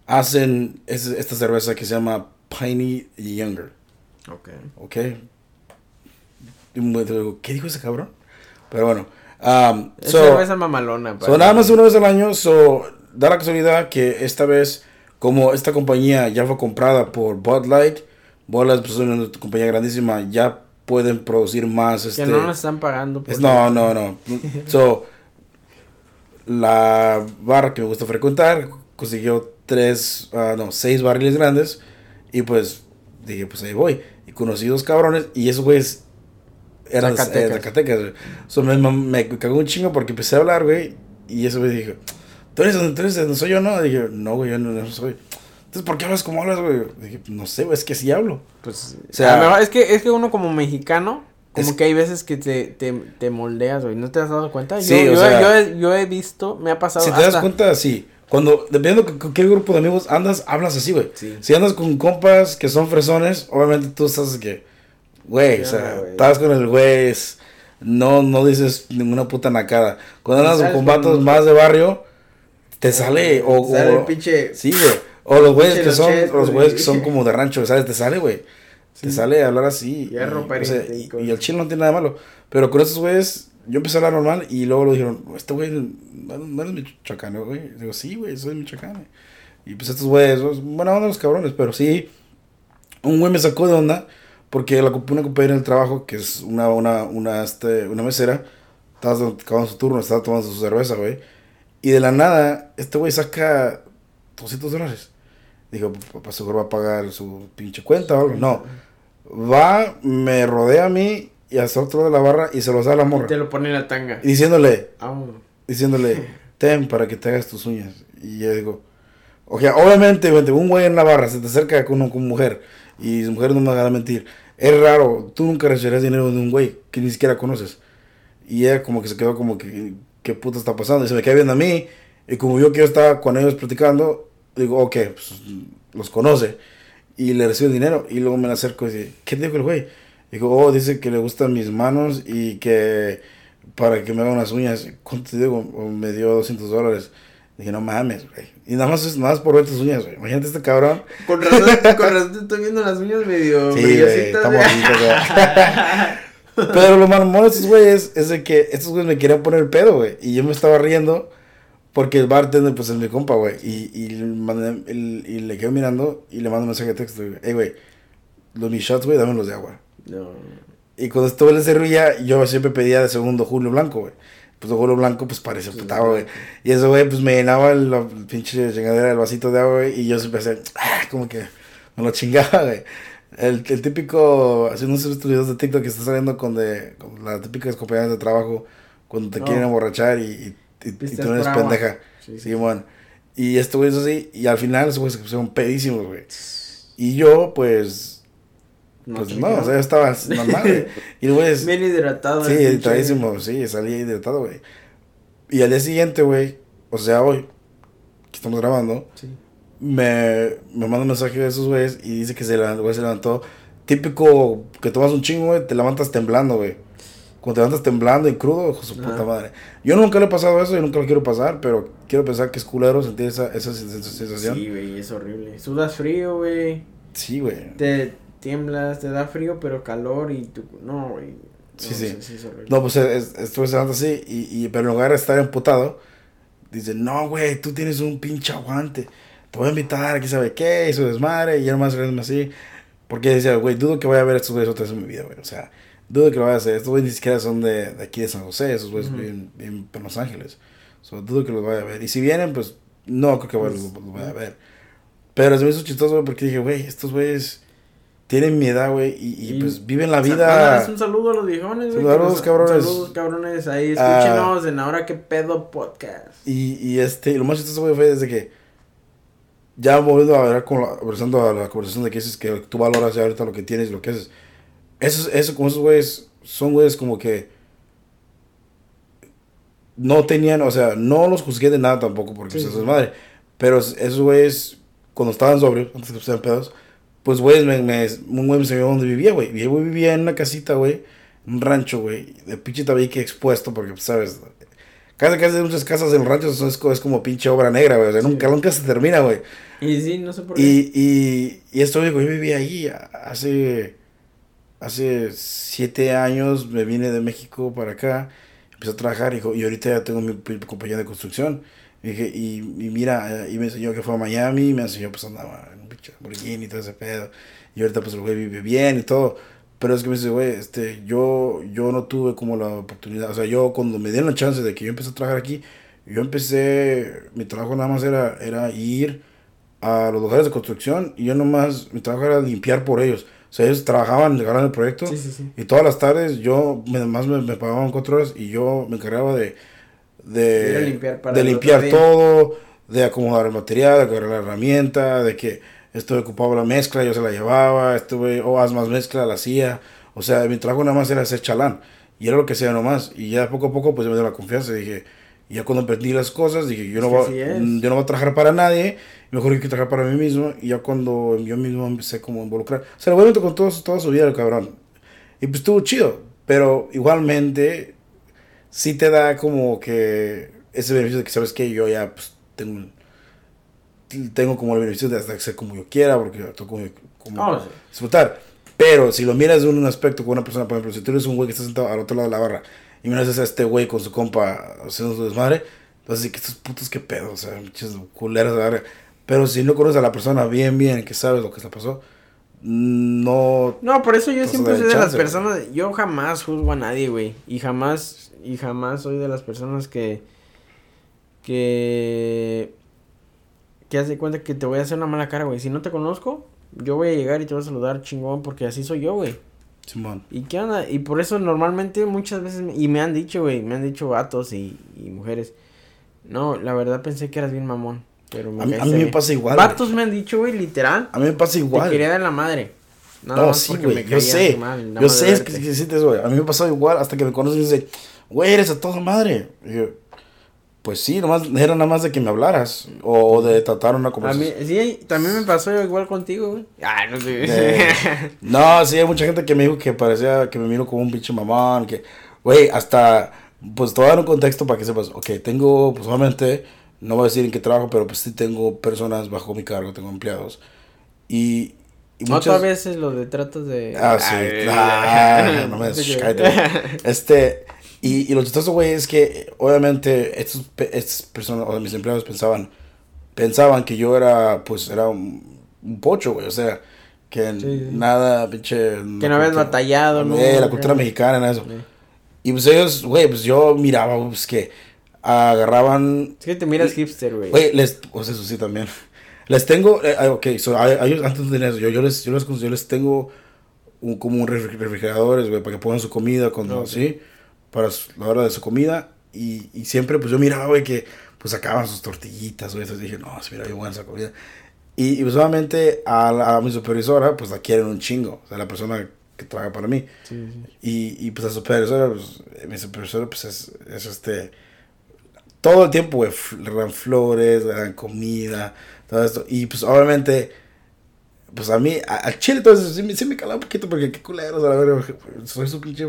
hacen es- esta cerveza que se llama Piney Younger. Ok. ¿Ok? ¿Qué dijo ese cabrón? Pero bueno. um, Es so- cerveza mamalona. So, nada más una vez al año, so, da la casualidad que esta vez, como esta compañía ya fue comprada por Bud Light, Bud Light pues, es una compañía grandísima, ya pueden producir más. Que Este, no nos están pagando. por es- no, no, no. So, la barra que me gusta frecuentar consiguió tres, ah, no, seis barriles grandes y pues dije, pues ahí voy. Y conocí dos cabrones y esos güeyes eran Zacatecas. Zacatecas. Zacatecas. So, me, me cagó un chingo porque empecé a hablar, güey, y ese güey dije, ¿tú eres, tú eres, no soy yo, no? Dije, no, güey, yo no, no soy. Entonces, ¿por qué hablas como hablas, güey? Dije, no sé, güey, es que sí hablo. Pues, O sea- mejor es que, es que uno como mexicano, como Es- que hay veces que te, te, te moldeas, güey. ¿No te has dado cuenta? Sí, yo, o yo, sea- yo he, yo he visto, me ha pasado Si te das cuenta, sí. Cuando, dependiendo con, qué grupo de amigos andas, hablas así, güey. Sí. Si andas con compas que son fresones, obviamente tú estás que, güey, o sea, estás con el güey, no, no dices ninguna puta nacada. Cuando andas con- vatos más de barrio, te sale, o, Sale o- el pinche... sí, güey. O los güeyes que son, Los güeyes que son como de rancho, ¿sabes? Te sale, güey. Te Sí. sale hablar así. Y, o sea, y el chile no tiene nada de malo. Pero con esos güeyes, yo empecé a hablar normal y luego lo dijeron, este güey no, no eres michoacano, güey. Digo, sí, güey, soy michoacano. Y pues estos güeyes, pues, buena onda los cabrones, pero sí, un güey me sacó de onda Porque la, una compañera del trabajo, que es una, una, una, este, una mesera, estaba acabando su turno, estaba tomando su cerveza, güey. Y de la nada, este güey saca 200 dólares. Dijo, papá seguro va a pagar su pinche cuenta o algo. No. Va, me rodea a mí y hasta otro de la barra y se los da a la morra. Y te lo pone en la tanga. Y diciéndole, Vámonos. diciéndole, ten para que te hagas tus uñas. Y yo digo, o sea, obviamente, un güey en la barra se te acerca con, con mujer y su mujer no me va a mentir. Es raro, tú nunca recibirás dinero de un güey que ni siquiera conoces. Y ella como que se quedó como que, ¿qué puta está pasando? Y se me queda viendo a mí. Y como yo que yo estaba con ellos platicando, digo, ok, pues los conoce. Y le recibo el dinero. Y luego me la acerco y dice, ¿qué dijo el güey? Digo, oh, dice que le gustan mis manos y que para que me haga unas uñas. ¿Cuánto te digo? Me dio 200 dólares. Dije, no mames, güey. Y nada más es nada más por ver tus uñas, güey. Imagínate este cabrón. Con razón, con razón estoy viendo las uñas medio Sí, brillositas, está güey. bonito, güey. Pero lo mamón de estos güeyes es de que estos güeyes me querían poner pedo, güey. Y yo me estaba riendo porque el bartender, pues es mi compa, güey. Y, y, el- y le quedo mirando y le mando un mensaje de texto, güey. Ey, güey, los mis shots, güey, dámelos de agua. No. Y cuando estuve en ruilla, yo siempre pedía de segundo Julio Blanco, güey. Pues de Julio Blanco, pues parece putado, güey. Y eso, güey, pues me llenaba el, la pinche chingadera del vasito de agua, güey. Y yo siempre hacía, ah, como que me lo chingaba, güey. El, el típico, así no sé estos videos de TikTok que está saliendo con, de, con las típicas compañeras de trabajo cuando te quieren emborrachar y, y, y- y Pisteas tú no eres pendeja. Sí, Sí, bueno. Y este güey es así, y al final esos güeyes se pusieron pedísimos, güey. Y yo, pues, pues te no, o sea, estaba normal, güey. Y güey es, Bien hidratado. Sí, hidratadísimo, sí, salí hidratado, güey. Y al día siguiente, güey, o sea, hoy, que estamos grabando, Sí. Me, me manda un mensaje de esos güeyes y dice que se levantó, güey, se levantó. Típico que tomas un chingo, güey, te levantas temblando, güey. Cuando te levantas temblando y crudo, hijo su puta madre. Yo nunca le he pasado eso y nunca lo quiero pasar, pero quiero pensar que es culero sentir esa, esa, sen- sensación. Sí, güey, es horrible. Sudas frío, güey. Sí, güey. Te tiemblas, te da frío, pero calor y tú. No, güey. No, Sí, sí. es. No, pues es- estuve cenando así, y, y, pero en lugar de estar emputado, dice, no, güey, tú tienes un pinche aguante. A invitar, aquí sabe qué, y su desmadre, y nomás riéndome así. Porque decía, güey, dudo que vaya a ver a estos güeyes otra vez en mi vida, güey. O sea, dudo que lo vaya a hacer. Estos güeyes ni siquiera son de, de aquí de San José, esos güeyes viven, viven en Los Ángeles. So, dudo que los vaya a ver. Y si vienen, pues, no creo que vaya- los, los vaya a ver. Pero se me hizo chistoso, güey, porque dije, güey, estos güeyes tienen mi edad, güey, y, y, Y- pues viven la vida. mándales un saludo a los viejones, güey. Saludos, nos- cabrones. Saludos, cabrones. Ahí Ah. escúchenos en Ahora que pedo podcast. Y, y este, y lo más chistoso, güey, fue desde que ya volviendo a ver con la, regresando a la conversación de que dices que tú valoras ya ahorita lo que tienes y lo que haces. Eso, eso como esos güeyes, son güeyes como que no tenían, o sea, no los juzgué de nada tampoco porque Sí, eso es madre. Pero esos güeyes, cuando estaban sobrios, antes que pusieran pedos, pues güeyes, me, me, un güey me enseñó dónde vivía, güey. Y güey vivía en una casita, güey, un rancho, güey, de pinche tabique expuesto porque, pues, sabes, casi casi muchas casas en ranchos son, es, es como pinche obra negra, güey. O sea, Sí. nunca, nunca se termina, güey. Y sí, no sé por qué. Y, y, y esto, güey, yo vivía ahí hace, hace siete años, me vine de México para acá, empecé a trabajar y, y ahorita ya tengo mi, mi compañía de construcción. Y, dije, y, y mira, y me enseñó que fue a Miami, me enseñó pues andaba en un pinche Lamborghini y todo ese pedo. Y ahorita pues el güey vive bien y todo. Pero es que me dice, güey, este, yo, yo no tuve como la oportunidad, o sea, yo cuando me dieron la chance de que yo empecé a trabajar aquí, yo empecé, mi trabajo nada más era, era ir a los lugares de construcción y yo nomás, mi trabajo era limpiar por ellos. O sea, ellos trabajaban, llegaron el proyecto Sí, sí, sí. y todas las tardes yo, me, más me, me pagaban cuatro horas y yo me encargaba de, de, limpiar de limpiar todo, de acomodar el material, de agarrar la herramienta, de que esto ocupaba la mezcla, yo se la llevaba, estuve, o haz más mezcla, la hacía. O sea, mi trabajo nada más era hacer chalán. Y era lo que hacía nomás. Y ya poco a poco pues me dio la confianza. Dije, y ya cuando aprendí las cosas, dije, yo no, voy, yo no voy a trabajar para nadie, mejor hay que trabajar para mí mismo. Y ya cuando yo mismo empecé como a involucrar. O sea, lo con todo, toda su vida el cabrón. Y pues estuvo chido. Pero igualmente, sí te da como que ese beneficio de que sabes que yo ya pues, tengo, tengo como el beneficio de hasta ser como yo quiera, porque tengo como, como Oh, sí. disfrutar. Pero si lo miras de un aspecto con una persona, por ejemplo, si tú eres un güey que está sentado al otro lado de la barra y miras a este güey con su compa haciendo su desmadre, decir que estos putos qué pedo, o sea, muchas culeras. Pero si no conoces a la persona bien, bien, que sabes lo que se pasó, no... No, por eso yo siempre soy de las personas, yo jamás juzgo a nadie, güey, y jamás, y jamás soy de las personas que, que, que hace cuenta que te voy a hacer una mala cara, güey, si no te conozco, yo voy a llegar y te voy a saludar chingón, porque así soy yo, güey. Simón. ¿Y qué onda? Y por eso normalmente muchas veces, y me han dicho, güey, me han dicho vatos y, y mujeres, no, la verdad pensé que eras bien mamón, pero me A mí, a mí me bien". pasa igual. Vatos me han dicho, güey, literal, A mí me pasa te igual. quería de la madre. Nada No, más sí, güey, yo sé. mal, Yo sé, es que que sientes, güey. A mí me pasa igual hasta que me conoces y dices, güey, eres a toda madre. Y yo, pues sí, nomás, era nada más de que me hablaras o, o de tratar una A mí, conversación. sí, también me pasó igual contigo, güey. Ah, no sé. De- no, sí, hay mucha gente que me dijo que parecía que me miro como un pinche mamón, que, güey, hasta, pues te voy a dar un contexto para que sepas, ok, tengo, pues obviamente, no voy a decir en qué trabajo, pero pues sí tengo personas bajo mi cargo, tengo empleados. Y, y Otras veces lo de tratos de... Ah, sí. Ay, Ah, no me des-. Este, y, y lo chistoso, güey, es que obviamente estos, estas personas, o mis empleados pensaban, pensaban que yo era, pues, era un, un pocho, güey, o sea, que Sí, sí. nada, pinche... Que no habías batallado, ¿no? Eh, la cultura mexicana, en eso. Sí. Y pues ellos, güey, pues yo miraba, pues, que agarraban Es que te miras hipster, güey. Güey, les, o sea, eso sí también. Les tengo, eh, ah, ok, so, a, a ellos, antes de eso, yo, yo, les, yo, les, yo les tengo un, como un refri- refrigeradores, güey, para que pongan su comida cuando, Ok. sí, para su- la hora de su comida. Y, y siempre, pues yo miraba, güey, que pues sacaban sus tortillitas, güey, entonces dije, no, mira bien buena esa comida. Y, y pues obviamente a, la- a mi supervisora, pues la quieren un chingo, o sea, la persona que trabaja para mí. Sí, sí. Y, y pues la supervisora, pues, eh, mi supervisora, pues es, es este. Todo el tiempo, güey, dan flores, le dan comida, todo esto. Y pues obviamente, pues a mí, a- al chile, entonces sí, me- sí me calaba un poquito porque qué culeros, a la verga. Soy su pinche,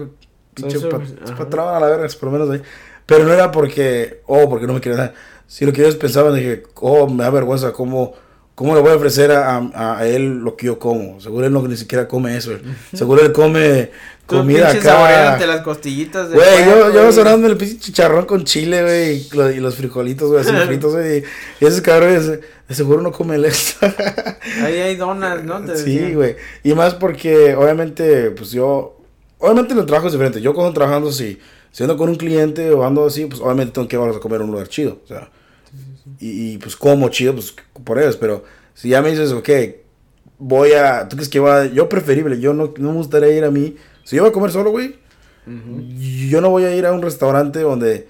pinche su- pat- ajá. patrón, a la verga, por lo menos ahí. Pero no era porque, oh, porque no me querían dar. Sino que ellos pensaban, dije, oh, me da vergüenza, ¿cómo, cómo le voy a ofrecer a, a, a él lo que yo como? Seguro él no ni siquiera come eso. Seguro él come comida acá. saboreándote las costillitas Güey, yo, yo sonando el pinche chicharrón con chile, güey, y, lo- y los frijolitos, güey, así fritos, güey. Y, esos cabrones, seguro no comen esto. Ahí hay donas, ¿no? Te sí, decían. güey. Y más porque, obviamente, pues yo. Obviamente, en el trabajo es diferente. Yo, cuando trabajando así, si ando con un cliente o ando así, pues obviamente tengo que llevarlos a comer a un lugar chido. O sea, y, y, pues como chido, pues por ellos. Pero si ya me dices, ok, voy a. ¿Tú crees que va? Yo preferible, yo no, no me gustaría ir a mí. Si yo voy a comer solo, güey, yo no voy a ir a un restaurante donde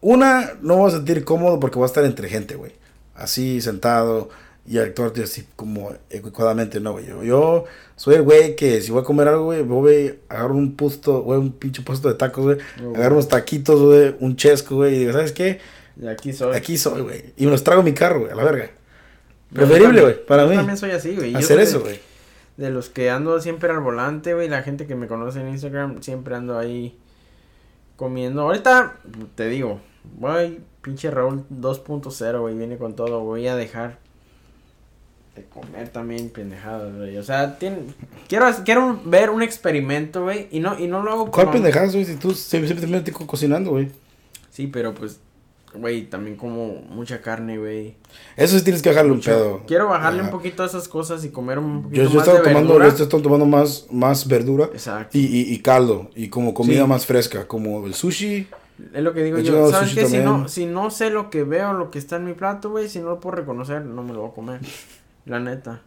una no me voy a sentir cómodo porque voy a estar entre gente, güey. Así sentado y actuarte así como adecuadamente, no, güey. Yo, yo soy el güey que si voy a comer algo, güey, voy a agarrar un puesto, güey, un pinche puesto de tacos, güey. Oh, Agarro unos taquitos, güey, un chesco, güey, y digo, ¿sabes qué? Y aquí soy. Aquí soy, güey. Y me los trago en mi carro, güey, a la verga. Yo Preferible, güey, para yo mí. también soy así, güey. Yo Hacer eso, güey. De los que ando siempre al volante, güey. La gente que me conoce en Instagram, siempre ando ahí comiendo. Ahorita, te digo, voy, pinche Raúl 2.0, güey. Viene con todo. Voy a dejar de comer también pendejadas, güey. O sea, tiene, quiero, quiero ver un experimento, güey. Y no, y no lo hago ¿Cuál como- pendejadas, güey? Si tú siempre, siempre te metes co- cocinando, güey. Sí, pero pues, güey, también como mucha carne, güey. Eso sí tienes que bajarle un pedo. Quiero bajarle Ajá. un poquito a esas cosas y comer un poquito Yo, yo más de tomando, verdura. yo estoy tomando más, más verdura Exacto. y, y, y caldo y como comida Sí. más fresca, como el sushi. Es lo que digo yo. ¿Sabes qué? Si no, si no sé lo que veo, lo que está en mi plato, güey, si no lo puedo reconocer, no me lo voy a comer. La neta.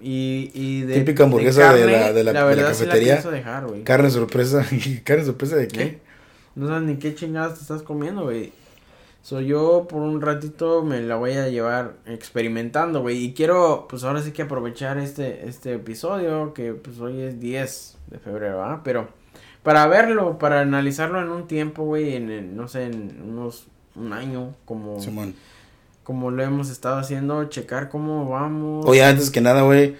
Y, y de. Típica hamburguesa de la- de la- de la verdad cafetería. dejar. Carne sorpresa. ¿Carne sorpresa de qué? ¿Qué? No sabes ni qué chingadas te estás comiendo, güey. So yo por un ratito me la voy a llevar experimentando, güey. Y quiero, pues ahora sí que aprovechar este, este episodio, que pues hoy es 10 de febrero, ¿ah? Pero para verlo, para analizarlo en un tiempo, güey, en, en, no sé, en unos, un año, como, Simón. como lo hemos estado haciendo, checar cómo vamos. Oye, antes que nada, güey,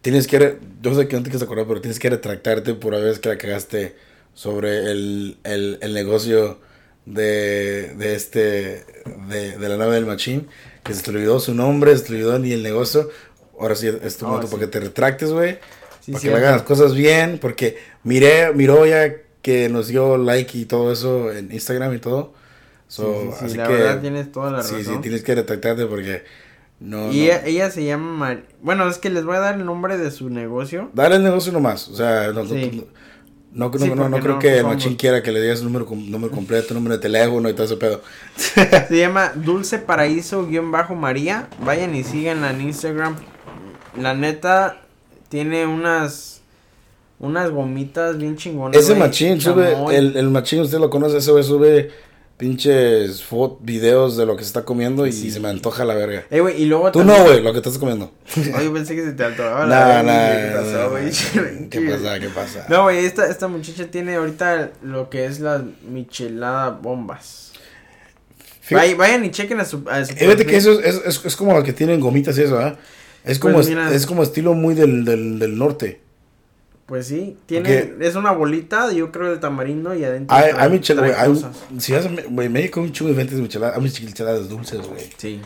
tienes que... re- Yo sé que no te quieres acordar, pero tienes que retractarte por una vez que la cagaste sobre el, el, el negocio de, de este... De, de la nave del machín. Que se te olvidó su nombre, se te olvidó ni el negocio. Ahora sí, es tu Oh, momento sí. para que te retractes, güey. Sí, para que cierto. le hagan las cosas bien, porque miré, miró ya que nos dio like y todo eso en Instagram y todo. So, Sí, sí, sí, así la que, verdad tienes toda la sí, razón. sí, tienes que retractarte porque No, y no. Ella, ella se llama Mar- Bueno, es que les voy a dar el nombre de su negocio. Dale el negocio nomás. O sea, no, Sí. No, no, Sí, no, no, creo no que el somos. machín quiera que le digas número, número completo, número de teléfono y todo ese pedo. Se llama Dulce Paraíso guion bajo María. Vayan y síganla en Instagram. La neta tiene unas unas gomitas bien chingonas. Ese machín sube, el, el machín, usted lo conoce, ese güey sube pinches videos de lo que se está comiendo y Sí. se me antoja la verga. Eh, güey, y luego Tú también- no, güey, lo que estás comiendo. Oye, pensé que se te antojaba Nah, la nah, verga, ¿Qué nah, pasó, güey? nah. ¿Qué pasa? ¿Qué pasa? No, güey, esta, esta muchacha tiene ahorita lo que es la michelada bombas. Fíjate, Vayan, y chequen a su, a su fíjate perfil. que eso es, es, es, es como los que tienen gomitas y eso, ¿ah? Es como, Pues es, mira. es como estilo muy del, del, del norte. Pues sí, tiene, Porque- es una bolita, yo creo, de tamarindo y adentro Hay, trae- hay micheladas, trae hay-. Si vas a güey, México hay un chingo de diferentes micheladas. Hay micheladas dulces, güey. Sí.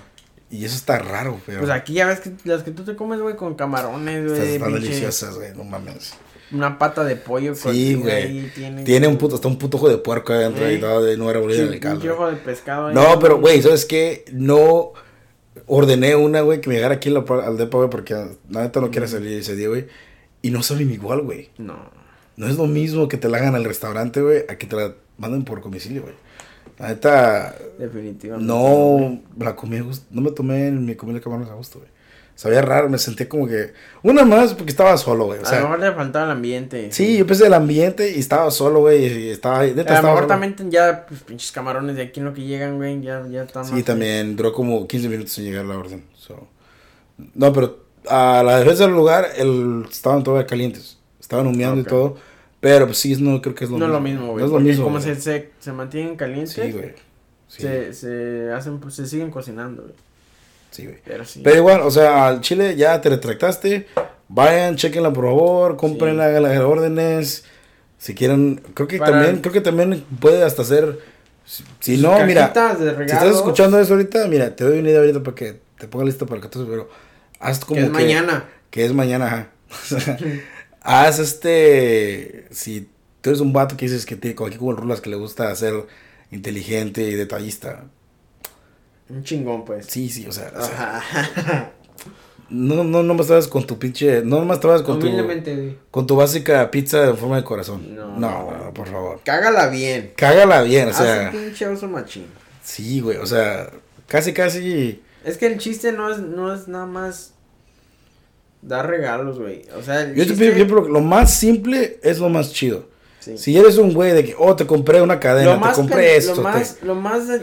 Y eso está raro, pero. Pues aquí ya ves que las que tú te comes, güey, con camarones, güey. están deliciosas, güey. No mames. Una pata de pollo Sí, ahí güey. Tiene, Tiene un puto, hasta un puto ojo de puerco adentro Sí. y todo de nueva bolilla Sí, de caldo. pinche ojo de pescado. ahí. No, pero, güey, ¿sabes qué? No ordené una, güey, que me llegara aquí al depa, güey, porque la neta no quiere Mm. salir ese día, güey. Y no saben igual, güey. No. No es lo mismo que te la hagan al restaurante, güey, a que te la manden por domicilio, güey. La neta, Definitivamente. no la comí a gusto. No me tomé mi comida de camarones a gusto, güey. Sabía raro, me sentí como que. Una más porque estaba solo, güey. O a lo sea, mejor le faltaba el ambiente. sí, yo pensé el ambiente y estaba solo, güey. Y estaba. Neta, A lo estaba mejor solo. también ya, pues, pinches camarones de aquí en lo que llegan, güey, ya, ya están Sí, también duró como 15 minutos en llegar la orden. so. No, pero a la defensa del lugar el, estaban todavía calientes. Estaban humeando Ok. y todo. Pero pues sí, no creo que es lo No es mismo. lo mismo, güey. No es lo mismo. como se, se, se mantienen calientes, Sí, güey. Sí, se, se hacen, pues, se siguen cocinando, güey. sí, güey. Pero sí. Pero igual, o sea, al chile ya te retractaste. Vayan, chequenla por favor, compren Sí. las órdenes. Si quieren, creo que Para- también, creo que también puede hasta ser. Si, si no, mira, si estás escuchando eso ahorita, mira, te doy una idea ahorita para que te ponga listo para el 14 pero haz como que es mañana. que es mañana, ajá. O sea, haz este. Si tú eres un vato que dices que tiene como aquí como el Rulas que le gusta ser inteligente y detallista. Un chingón, pues. Sí, sí, o sea. o sea, no, no, no más trabajas con tu pinche. No más trabajas con tu. Con tu básica pizza en forma de corazón. No, No, no, no, no, por favor. Cágala bien. Cágala bien, o sea. Haz un pinche oso machín. Sí, güey, o sea. Casi, casi. Es que el chiste no es, no es nada más dar regalos, güey. O sea, el Yo te pido, que lo más simple es lo más chido. Sí. Si eres un güey de que, oh, te compré una cadena, lo te compré pen- esto. lo te- más, lo más de-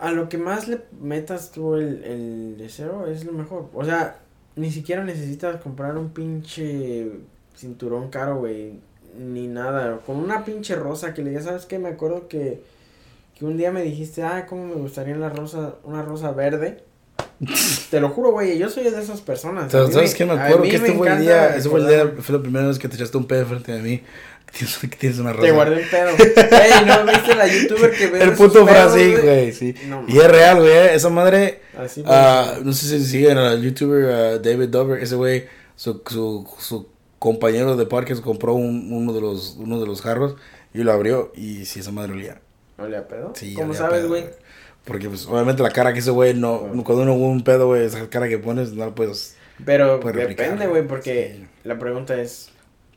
a lo que más le metas tú el, el deseo es lo mejor. O sea, ni siquiera necesitas comprar un pinche cinturón caro, güey, ni nada. Con una pinche rosa que le digas, ¿sabes qué? Me acuerdo que, que un día me dijiste, ah, cómo me gustaría la rosa, una rosa verde. Te lo juro, güey, yo soy de esas personas. Mí ¿Sabes qué? Me acuerdo que este fue el día, ese fue el día, fue la primera vez que te echaste un pedo frente a mí. Tienes, tienes una rosa. Te guardé un pedo. Ey, ¿no viste la youtuber que ve El puto Brasil, güey, sí. No, Y es real, güey, eh, esa madre, Así ah, no sé si siguen al youtuber ah, David Dover, ese güey, su, su, su compañero de parques compró un, uno, de los, uno de los jarros y lo abrió y sí, esa madre olía. ¿No le a pedo? Sí, ¿Cómo olía sabes, güey? Porque pues obviamente la cara que ese güey no, cuando uno hubo un pedo, güey, esa cara que pones no la puedes... Pero depende, güey. porque Sí. la pregunta es,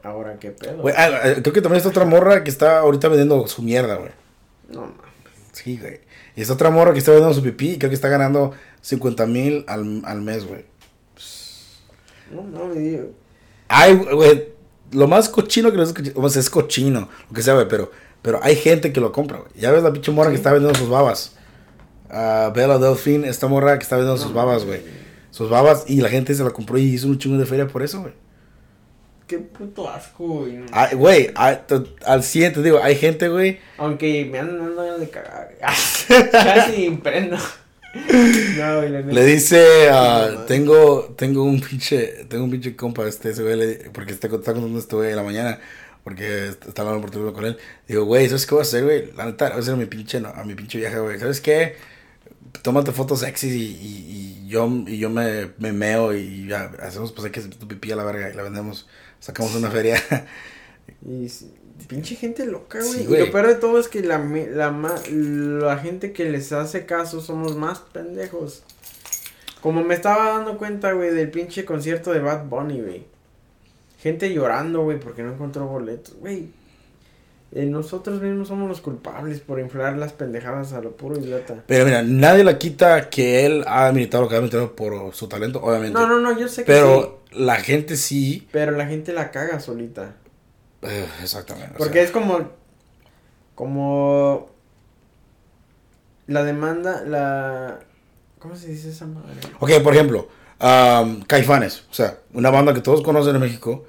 ¿ahora qué pedo? Güey, ah, ah, creo que también está otra morra que está ahorita vendiendo su mierda, güey. No, mames. Sí, güey. Y esta otra morra que está vendiendo su pipí y creo que está ganando 50 mil al, al mes, güey. No, no, me digo. Ay, güey, lo más cochino que no es cochino, o sea, es cochino, lo que sea, güey, pero, pero hay gente que lo compra, güey. Ya ves la pinche morra que está vendiendo sus babas. Ah, Bella Delfín, esta morra que está vendiendo sus babas, güey. Sus babas y la gente se la compró y hizo un chingo de feria por eso, güey. Qué puto asco, güey. no. Ay, Güey, t- al siguiente, digo, hay gente, güey. Aunque me andan dando ganas de cagar. Casi imprendo. No, güey, la neta. Le dice, ah, no, tengo, tengo un pinche, tengo un pinche compa, este, ese güey, le- porque está, está contando este güey en la mañana, porque está hablando por teléfono con él. Digo, güey, ¿sabes qué voy a hacer, güey? La neta, voy a hacer a mi pinche, no, a mi pinche viaje, güey. ¿Sabes qué? Tómate fotos sexy y, y, y yo, y yo me, me meo y ya, hacemos pues hay que tu pipí a la verga y la vendemos. Sacamos una feria. Y pinche gente loca, güey. Sí, y lo peor de todo es que la, la, la gente que les hace caso somos más pendejos. Como me estaba dando cuenta, güey, del pinche concierto de Bad Bunny, güey. Gente llorando, güey, porque no encontró boletos, güey. Eh, nosotros mismos somos los culpables por inflar las pendejadas a lo puro idiota. Pero mira, nadie le quita que él ha militado lo que ha militado por su talento, obviamente. No, no, no, yo sé que Pero la gente sí. Pero la gente la caga solita. Eh, exactamente. o Porque sea, es como. Como. La demanda, la. ¿Cómo se dice esa madre? Ok, por ejemplo, um, Caifanes, o sea, una banda que todos conocen en México.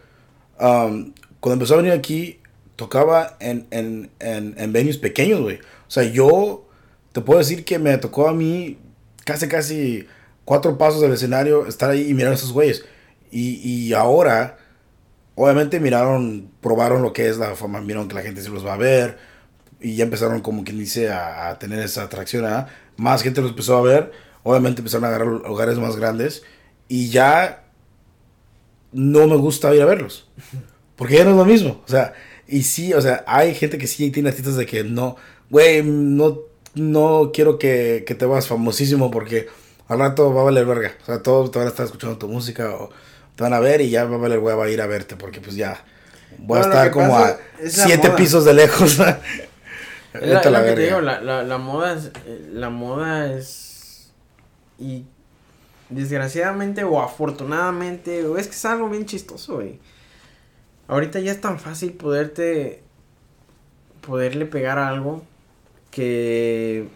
um, cuando empezó a venir aquí, tocaba en, en, en, en venues pequeños, güey. O sea, yo te puedo decir que me tocó a mí casi, casi cuatro pasos del escenario estar ahí y mirar a esos güeyes. Y, y ahora, obviamente miraron, probaron lo que es la fama, vieron que la gente se los va a ver. Y ya empezaron, como quien dice, a, tener esa atracción. ¿ah? Más gente los empezó a ver. Obviamente empezaron a agarrar lugares más grandes. Y ya no me gusta ir a verlos. Porque ya no es lo mismo. O sea, y sí, o sea, hay gente que sí tiene artistas de que no, güey, no, no quiero que, que te vas famosísimo porque al rato va a valer verga. O sea, todos te van a estar escuchando tu música o te van a ver y ya va a valer hueva ir a verte porque pues ya voy a estar como pasa a es la siete moda. pisos de lejos. La, la que te digo, la, la, la moda es, la moda es, y desgraciadamente o afortunadamente, o es que es algo bien chistoso, güey. Ahorita ya es tan fácil poderte, poderle pegar a algo que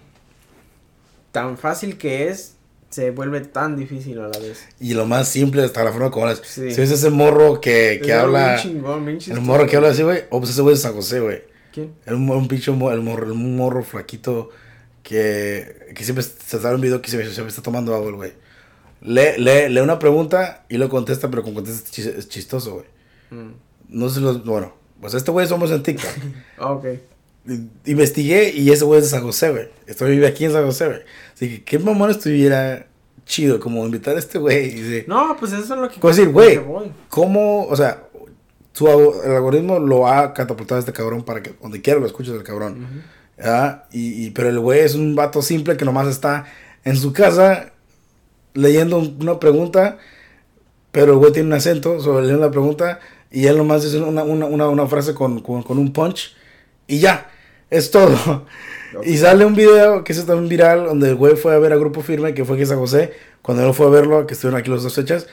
tan fácil que es, se vuelve tan difícil a la vez. Y lo más simple hasta la forma como hablas. Sí. Si ves ese morro que, que Es habla, bien chingón, bien el morro que habla así, güey, o pues ese güey es San José, güey. ¿Quién? Era un, un pinche mo- el morro, un morro flaquito que, que siempre se sale un video que se, se está tomando agua, güey. Lee, lee, lee una pregunta y lo contesta, pero con contesta es chistoso, güey. Mm. No sé los, bueno, pues este güey somos en TikTok. Ah, ok. Investigué y ese güey es de San José, güey. Estoy vive aquí en San José, güey. Así que qué mamón estuviera chido como invitar a este güey No, pues eso es lo que... Como decir, güey. ¿Cómo, o sea, su, el algoritmo lo ha catapultado a este cabrón para que donde quiera lo escuches el cabrón? ¿ya? Y, y- pero el güey es un vato simple que nomás está en su casa leyendo un- una pregunta, pero el güey tiene un acento sobre leyendo la pregunta y él nomás dice una, una, una, una frase con, con, con un punch y ya, es todo. Y sale un video que se está en viral donde el güey fue a ver a Grupo Firme, que fue aquí San José, cuando él fue a verlo, que estuvieron aquí las dos fechas,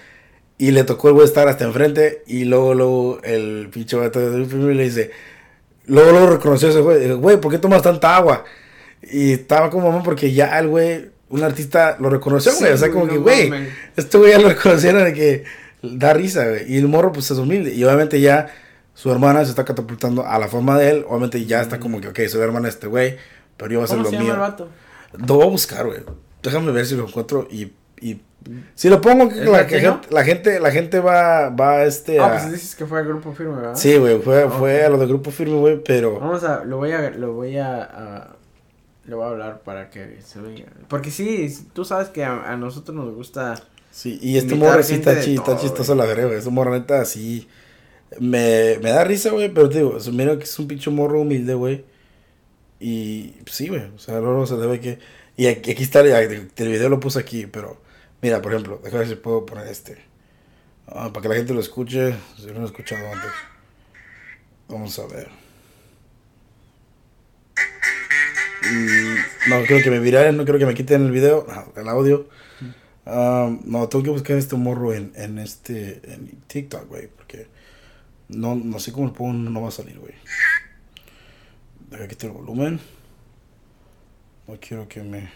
y le tocó el güey estar hasta enfrente, y luego, luego el pinche vato de Grupo Firme le dice, luego, luego reconoció a ese güey, güey, ¿por qué tomas tanta agua? Y estaba como mamá porque ya el güey, un artista lo reconoció, güey, Sí, o sea, como güey, que, no güey, este güey ya lo reconocieron de que da risa, güey, y el morro pues es humilde, y obviamente ya su hermana se está catapultando a la fama de él, obviamente ya está como que, ok, soy hermana de este güey, pero yo voy a hacer ¿Cómo lo se llama el mío. vato? Lo voy a buscar, güey. Déjame ver si lo encuentro y, y si lo pongo ¿Es la, que gente, la gente la gente va va este Ah, a- pues dices que fue al grupo firme, ¿verdad? Sí, güey, fue, fue a lo de grupo firme, güey, pero Vamos a, lo voy a, lo voy a, a- le voy a hablar para que se venga. Porque sí, tú sabes que a, a nosotros nos gusta. Sí, y este morro sí está, chi- está chistoso la verga, güey. Este morro neta sí me, me da risa, güey, pero te digo, es- mira que es un pinche morro humilde, güey. Y pues, sí, güey, o sea, no, no se debe que y aquí, aquí está el, el video lo puse aquí, pero mira, por ejemplo, déjame ver si puedo poner este. Ah, para que la gente lo escuche, si no lo he escuchado antes. Vamos a ver. Mm, no creo que me viralen, no creo que me quiten el video, el audio. Ah, no, tengo que buscar este morro en, en este en TikTok, güey, porque no, no sé cómo lo pongo, no va a salir, güey. Deja quitar el volumen. No quiero que me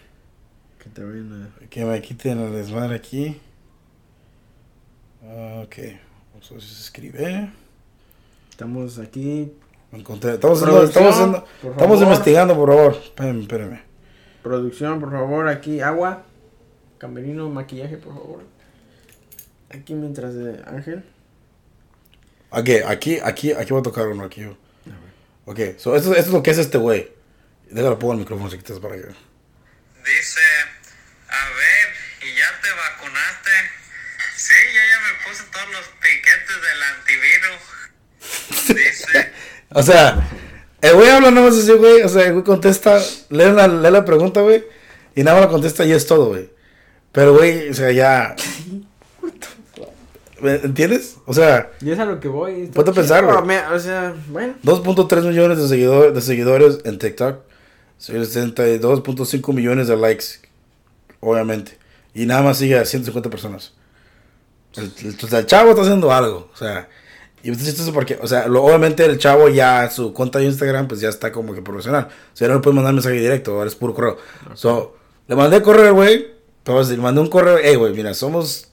Que te vayan a- que me quiten el desmadre aquí. Ah, Ok, vamos a ver si se escribe. Estamos aquí. Encontré. Estamos, haciendo- estamos, haciendo- por estamos investigando, por favor. Espérenme, espérenme. Producción, por favor, aquí agua. Camerino, maquillaje, por favor. Aquí mientras de Ángel. Ok, aquí, aquí, aquí voy a tocar uno aquí. Ok, so esto, esto es lo que es este güey. Déjalo pongo el micrófono si quitas para que. Dice, a ver, ¿y ya te vacunaste? Sí, yo ya me puse todos los piquetes del antivirus. Dice, O sea, el güey habla nada más así, güey. O sea, el güey contesta, lee la, lee la pregunta, güey. Y nada más la contesta y es todo, güey. Pero, güey, o sea, ya. ¿Me ¿Entiendes? O sea, Y es a lo que voy. Ponte a pensar, güey. me- O sea, bueno. 2.3 millones de, seguidor- de seguidores en TikTok. 62.5 millones de likes. Obviamente. Y nada más sigue a 150 personas. El, el- o sea, el chavo está haciendo algo. O sea, y es porque, o sea, lo- obviamente el chavo ya, su cuenta de Instagram, pues ya está como que profesional. O sea, ya no le puedes mandar mensaje directo, ahora es puro correo. So, le mandé correo, güey. Entonces, le mandé un correo, hey, güey, mira, somos,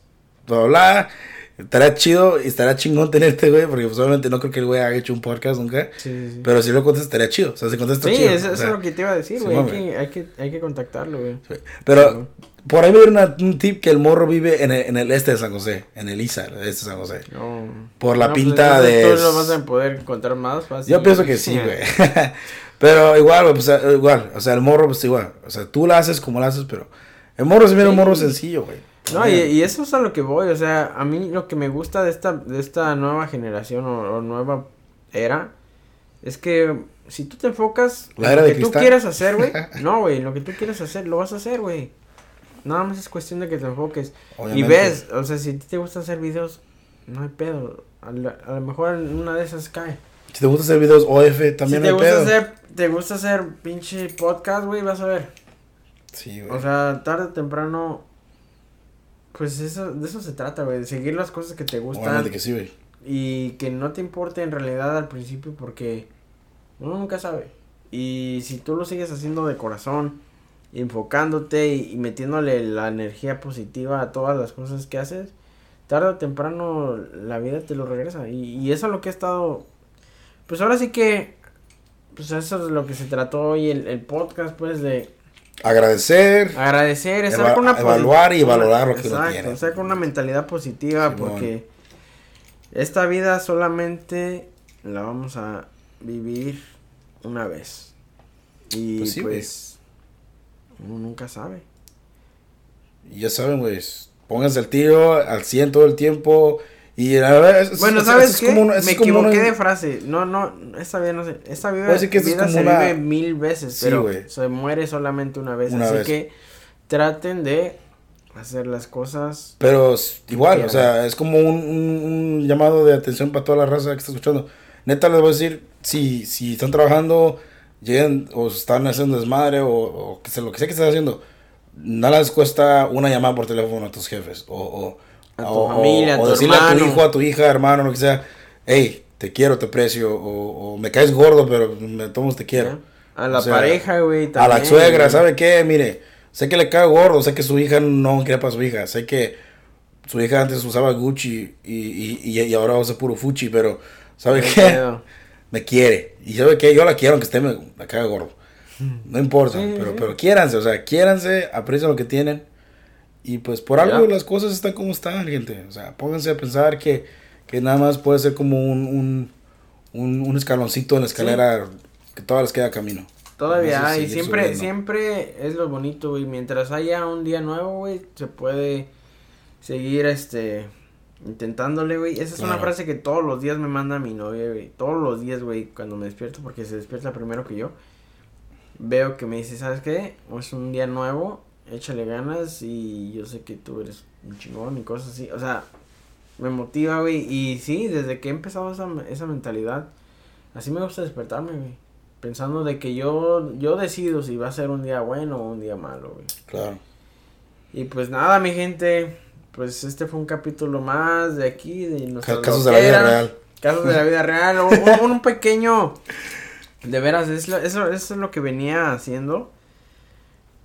bla, bla. Estará chido y estará chingón tenerte, güey, porque pues, obviamente no creo que el güey haya hecho un podcast nunca. Sí, sí, sí. Pero si lo contestas, estaría chido. O sea, si contestas, Sí, chido. eso, o eso sea, es lo que te iba a decir, sí, güey. hay, mami. que, hay, que, hay que contactarlo, güey. sí. Pero por ahí me dieron un tip que el morro vive en el, en el este de San José, en el el este de San José. No. Por la No, pues, pinta entonces de- Tú lo vas a poder contar más fácil. Yo pienso que sí, güey. pero igual, güey, pues eh, igual. O sea, el morro, pues igual. O sea, tú la haces como la haces, pero el morro se mira un morro sencillo, güey. No, y, y eso es a lo que voy, o sea, a mí lo que me gusta de esta, de esta nueva generación o, o nueva era es que si tú te enfocas en lo que tú cristal. quieras hacer, güey, no, güey, lo que tú quieras hacer, lo vas a hacer, güey. Nada más es cuestión de que te enfoques. Y ves, o sea, si a ti te gusta hacer videos, no hay pedo. A, la- a lo mejor en una de esas cae. Si te gusta hacer videos OF, también si te no hay gusta pedo. hacer, te gusta hacer pinche podcast, güey, vas a ver. Sí, güey. O sea, tarde o temprano, pues eso, de eso se trata, güey, de seguir las cosas que te gustan Obviamente que sí, güey. y que no te importe en realidad al principio porque uno nunca sabe. Y si tú lo sigues haciendo de corazón, enfocándote y, y metiéndole la energía positiva a todas las cosas que haces, tarde o temprano la vida te lo regresa. Y, y eso es lo que he estado, pues ahora sí que, pues eso es lo que se trató hoy el, el podcast, pues de Agradecer. agradecer, estar con una evaluar y valorar lo que uno exacto, tiene. estar con una mentalidad positiva porque esta vida solamente la vamos a vivir una vez. Y Pues pues, sí, uno nunca sabe. Y ya saben, güey. Pónganse al tiro, al 100 todo el tiempo. Y la verdad, es, bueno, es- ¿sabes es qué? como una- es Me como equivoqué una- de frase. No, no, esta vida no sé. Esta vida, Puedo decir que esto es vida se una- vive mil veces, Sí, pero se muere solamente una vez. Así vez. que traten de hacer las cosas. Pero igual, o sea, es como un, un- un llamado de atención para toda la raza que está escuchando. Neta, les voy a decir, si, si están trabajando, llegan o están haciendo desmadre o, o que sea, lo que sea que estén haciendo, nada les cuesta una llamada por teléfono a tus jefes o, o, A tu o- familia, a o tu decirle a tu hermano. hijo, a tu hija, hermano, lo que sea, hey, te quiero, te aprecio, o, o me caes gordo, pero me tomo, te quiero. A la O sea, pareja, güey. A la también, suegra. ¿sabe qué? Mire, sé que le cae gordo, sé que su hija no quiere para su hija, sé que su hija antes usaba Gucci y, y, y, y ahora usa puro Fuchi, pero ¿sabe qué? Me quiere. Y ¿sabe qué? Yo la quiero aunque esté me, me caga gordo. No importa, Sí, pero, sí. pero quiéranse, o sea, quiéranse, aprecien lo que tienen. Y pues por algo las cosas están como están, gente. O sea, pónganse a pensar que, que nada más puede ser como un, un, un, un escaloncito en la escalera que todas les queda camino. Todavía hay, siempre, subiendo. siempre es lo bonito, güey. Mientras haya un día nuevo, güey, se puede seguir, este, intentándole, güey. Esa es una frase que todos los días me manda mi novia, güey. Todos los días, güey, cuando me despierto, porque se despierta primero que yo. Veo que me dice, ¿sabes qué? Es un día nuevo, échale ganas y yo sé que tú eres un chingón y cosas así. O sea, me motiva, güey. Y sí, desde que he empezado esa, esa mentalidad, así me gusta despertarme, güey. Pensando de que yo, yo decido si va a ser un día bueno o un día malo, güey. Claro. Y pues nada, mi gente, pues este fue un capítulo más de aquí, de nuestra Ca- Casos de la vida real. Casos de la vida real, un, un- pequeño, de veras, es lo- eso, eso es lo que venía haciendo,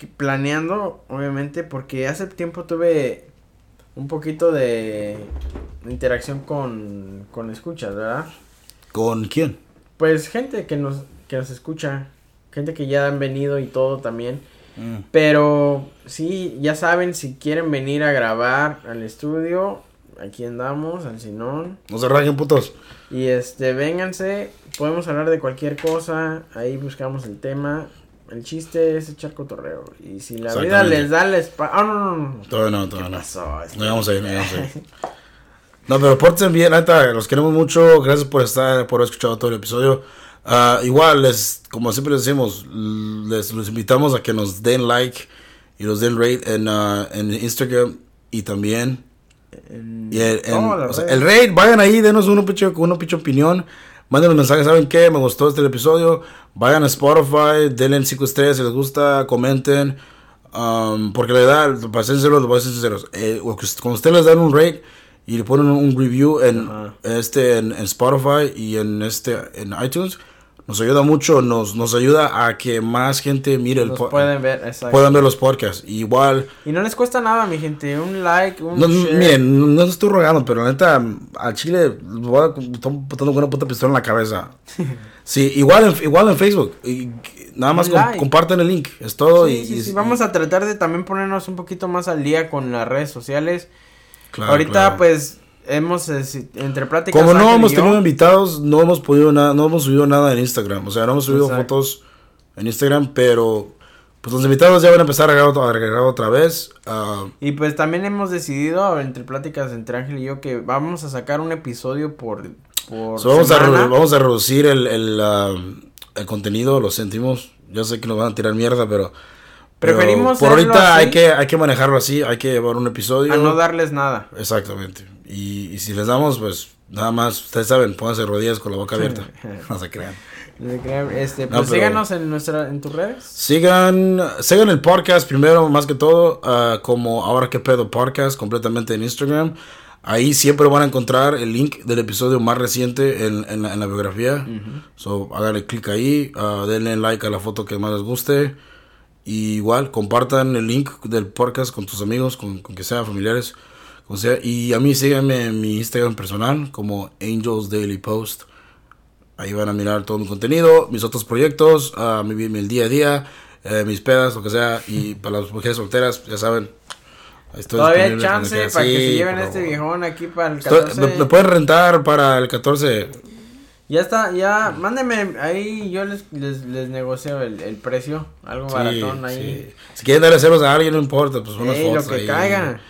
planeando, obviamente, porque hace tiempo tuve un poquito de interacción con, con escuchas, ¿verdad? ¿Con quién? Pues gente que nos, que nos escucha, gente que ya han venido y todo también. Mm. Pero sí, ya saben, si quieren venir a grabar al estudio, aquí andamos, al Sinón. No se rajen, putos. Y este, vénganse, podemos hablar de cualquier cosa, ahí buscamos el tema. El chiste es echar cotorreo. Y si la vida les da la espalda. Ah, no, no, no. Todavía no, ¿Qué todavía no. pasó? No vamos a ir, no vamos a ir. No, pero pórtense bien, neta, los queremos mucho. Gracias por estar, por haber escuchado todo el episodio. Ah, igual, les, como siempre les decimos, les los invitamos a que nos den like y los den rate en, uh, en Instagram y también En y el, en- o sea, el rate, vayan ahí, denos una pinche, una pinche opinión. Manden un mensaje, ¿saben qué? Me gustó este episodio. Vayan a Spotify, denle 5 estrellas si les gusta, comenten. um, porque la verdad, para ser sinceros, voy a ser sinceros. eh, cuando ustedes les dan un rate y le ponen un review en, este, en, en Spotify y en, este, en iTunes, nos ayuda mucho, nos, nos ayuda a que más gente mire el Los po- pueden ver, exacto. puedan ver los podcasts. Igual, Y no les cuesta nada, mi gente. Un like, un no, share. miren, no estoy rogando, pero la neta, al chile, voy a, con una puta pistola en la cabeza. Sí, igual en, igual en Facebook. y nada más like. comparten el link, es todo. Sí, y, sí, y- sí, Vamos a tratar de también ponernos un poquito más al día con las redes sociales. claro, Ahorita, claro. pues, hemos, eh, entre pláticas... Como no hemos yo, tenido invitados, no hemos podido nada, no hemos subido nada en Instagram. O sea, no hemos subido Exacto. fotos en Instagram, pero pues los invitados ya van a empezar a agregar, otra- vez. ah, Y pues también hemos decidido, entre pláticas entre Ángel y yo, que vamos a sacar un episodio por, por so vamos, a, vamos a reducir el, el, ah, el contenido, lo sentimos. Yo sé que nos van a tirar mierda, pero... pero Preferimos por ahorita así. hay que, hay que manejarlo así, hay que llevar un episodio. a no darles nada. Exactamente. Y, y si les damos, pues nada más, ustedes saben, pónganse rodillas con la boca abierta. no se crean. Este, No, pues pero- síganos en nuestra, en tus redes. Sigan, sigan el podcast primero, más que todo, ah, como Ahora que pedo podcast, completamente en Instagram. Ahí siempre van a encontrar el link del episodio más reciente en, en la, en la biografía. So, háganle clic ahí, ah, denle like a la foto que más les guste. Y igual, compartan el link del podcast con tus amigos, con, con que sean familiares. Como sea. Y a mí síganme en mi Instagram personal como Angels Daily Post. Ahí van a mirar todo mi contenido, mis otros proyectos, ah, mi, mi- el día a día, eh, mis pedas, lo que sea. Y para las mujeres solteras, ya saben. estoy Todavía hay chance para que se lleven este viejón aquí para el Estoy- 14. me, me pueden rentar para el 14. Ya está, ya, mándenme ahí, yo les, les, les negocio el, el precio, algo Sí, baratón ahí. sí. Si quieren darle celos a alguien, no importa, pues unas Ey, lo fotos que ahí. caiga.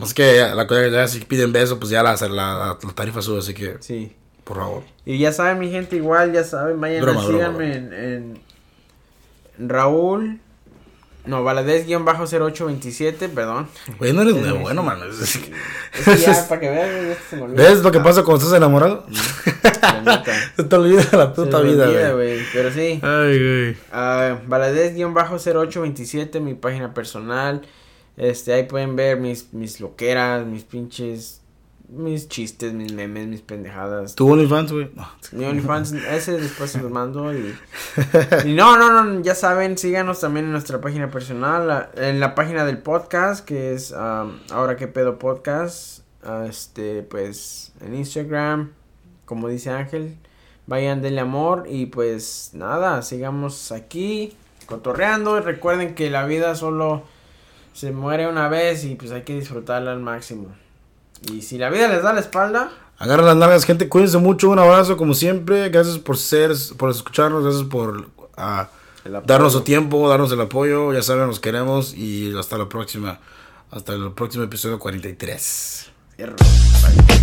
Más que la cosa ya si piden beso, pues ya la, la, la, la tarifa sube, así que, Sí. por favor. Y ya saben, mi gente, igual, ya saben, vayan, Broma, a broma, síganme en, en Raúl, no, Valadez-0827, perdón. Oye, no eres Es- de bueno, mano. Es que ya, para que vean, ya se me olvida. ¿Ves lo que pasa cuando estás enamorado? La neta. Se te olvida la Se puta me vida, olvida, güey. güey, Pero sí. Ay, güey. Ah, Valadez-0827, mi página personal. Este, ahí pueden ver mis, mis loqueras, mis pinches, mis chistes, mis memes, mis pendejadas. ¿Tu OnlyFans, güey? No. Mi OnlyFans, ese después se los mando y... y no, no, no, ya saben, síganos también en nuestra página personal, en la página del podcast, que es um, Ahora que pedo podcast, ah, este, pues, en Instagram, como dice Ángel, vayan denle amor y pues nada, sigamos aquí cotorreando y recuerden que la vida solo se muere una vez y pues hay que disfrutarla al máximo. Y si la vida les da la espalda, Agarren las nalgas, gente. Cuídense mucho. Un abrazo, como siempre. Gracias por ser, por escucharnos. Gracias por ah, darnos su tiempo, darnos el apoyo. Ya saben, nos queremos. Y hasta la próxima. Hasta el próximo episodio 43. Fierro. Bye.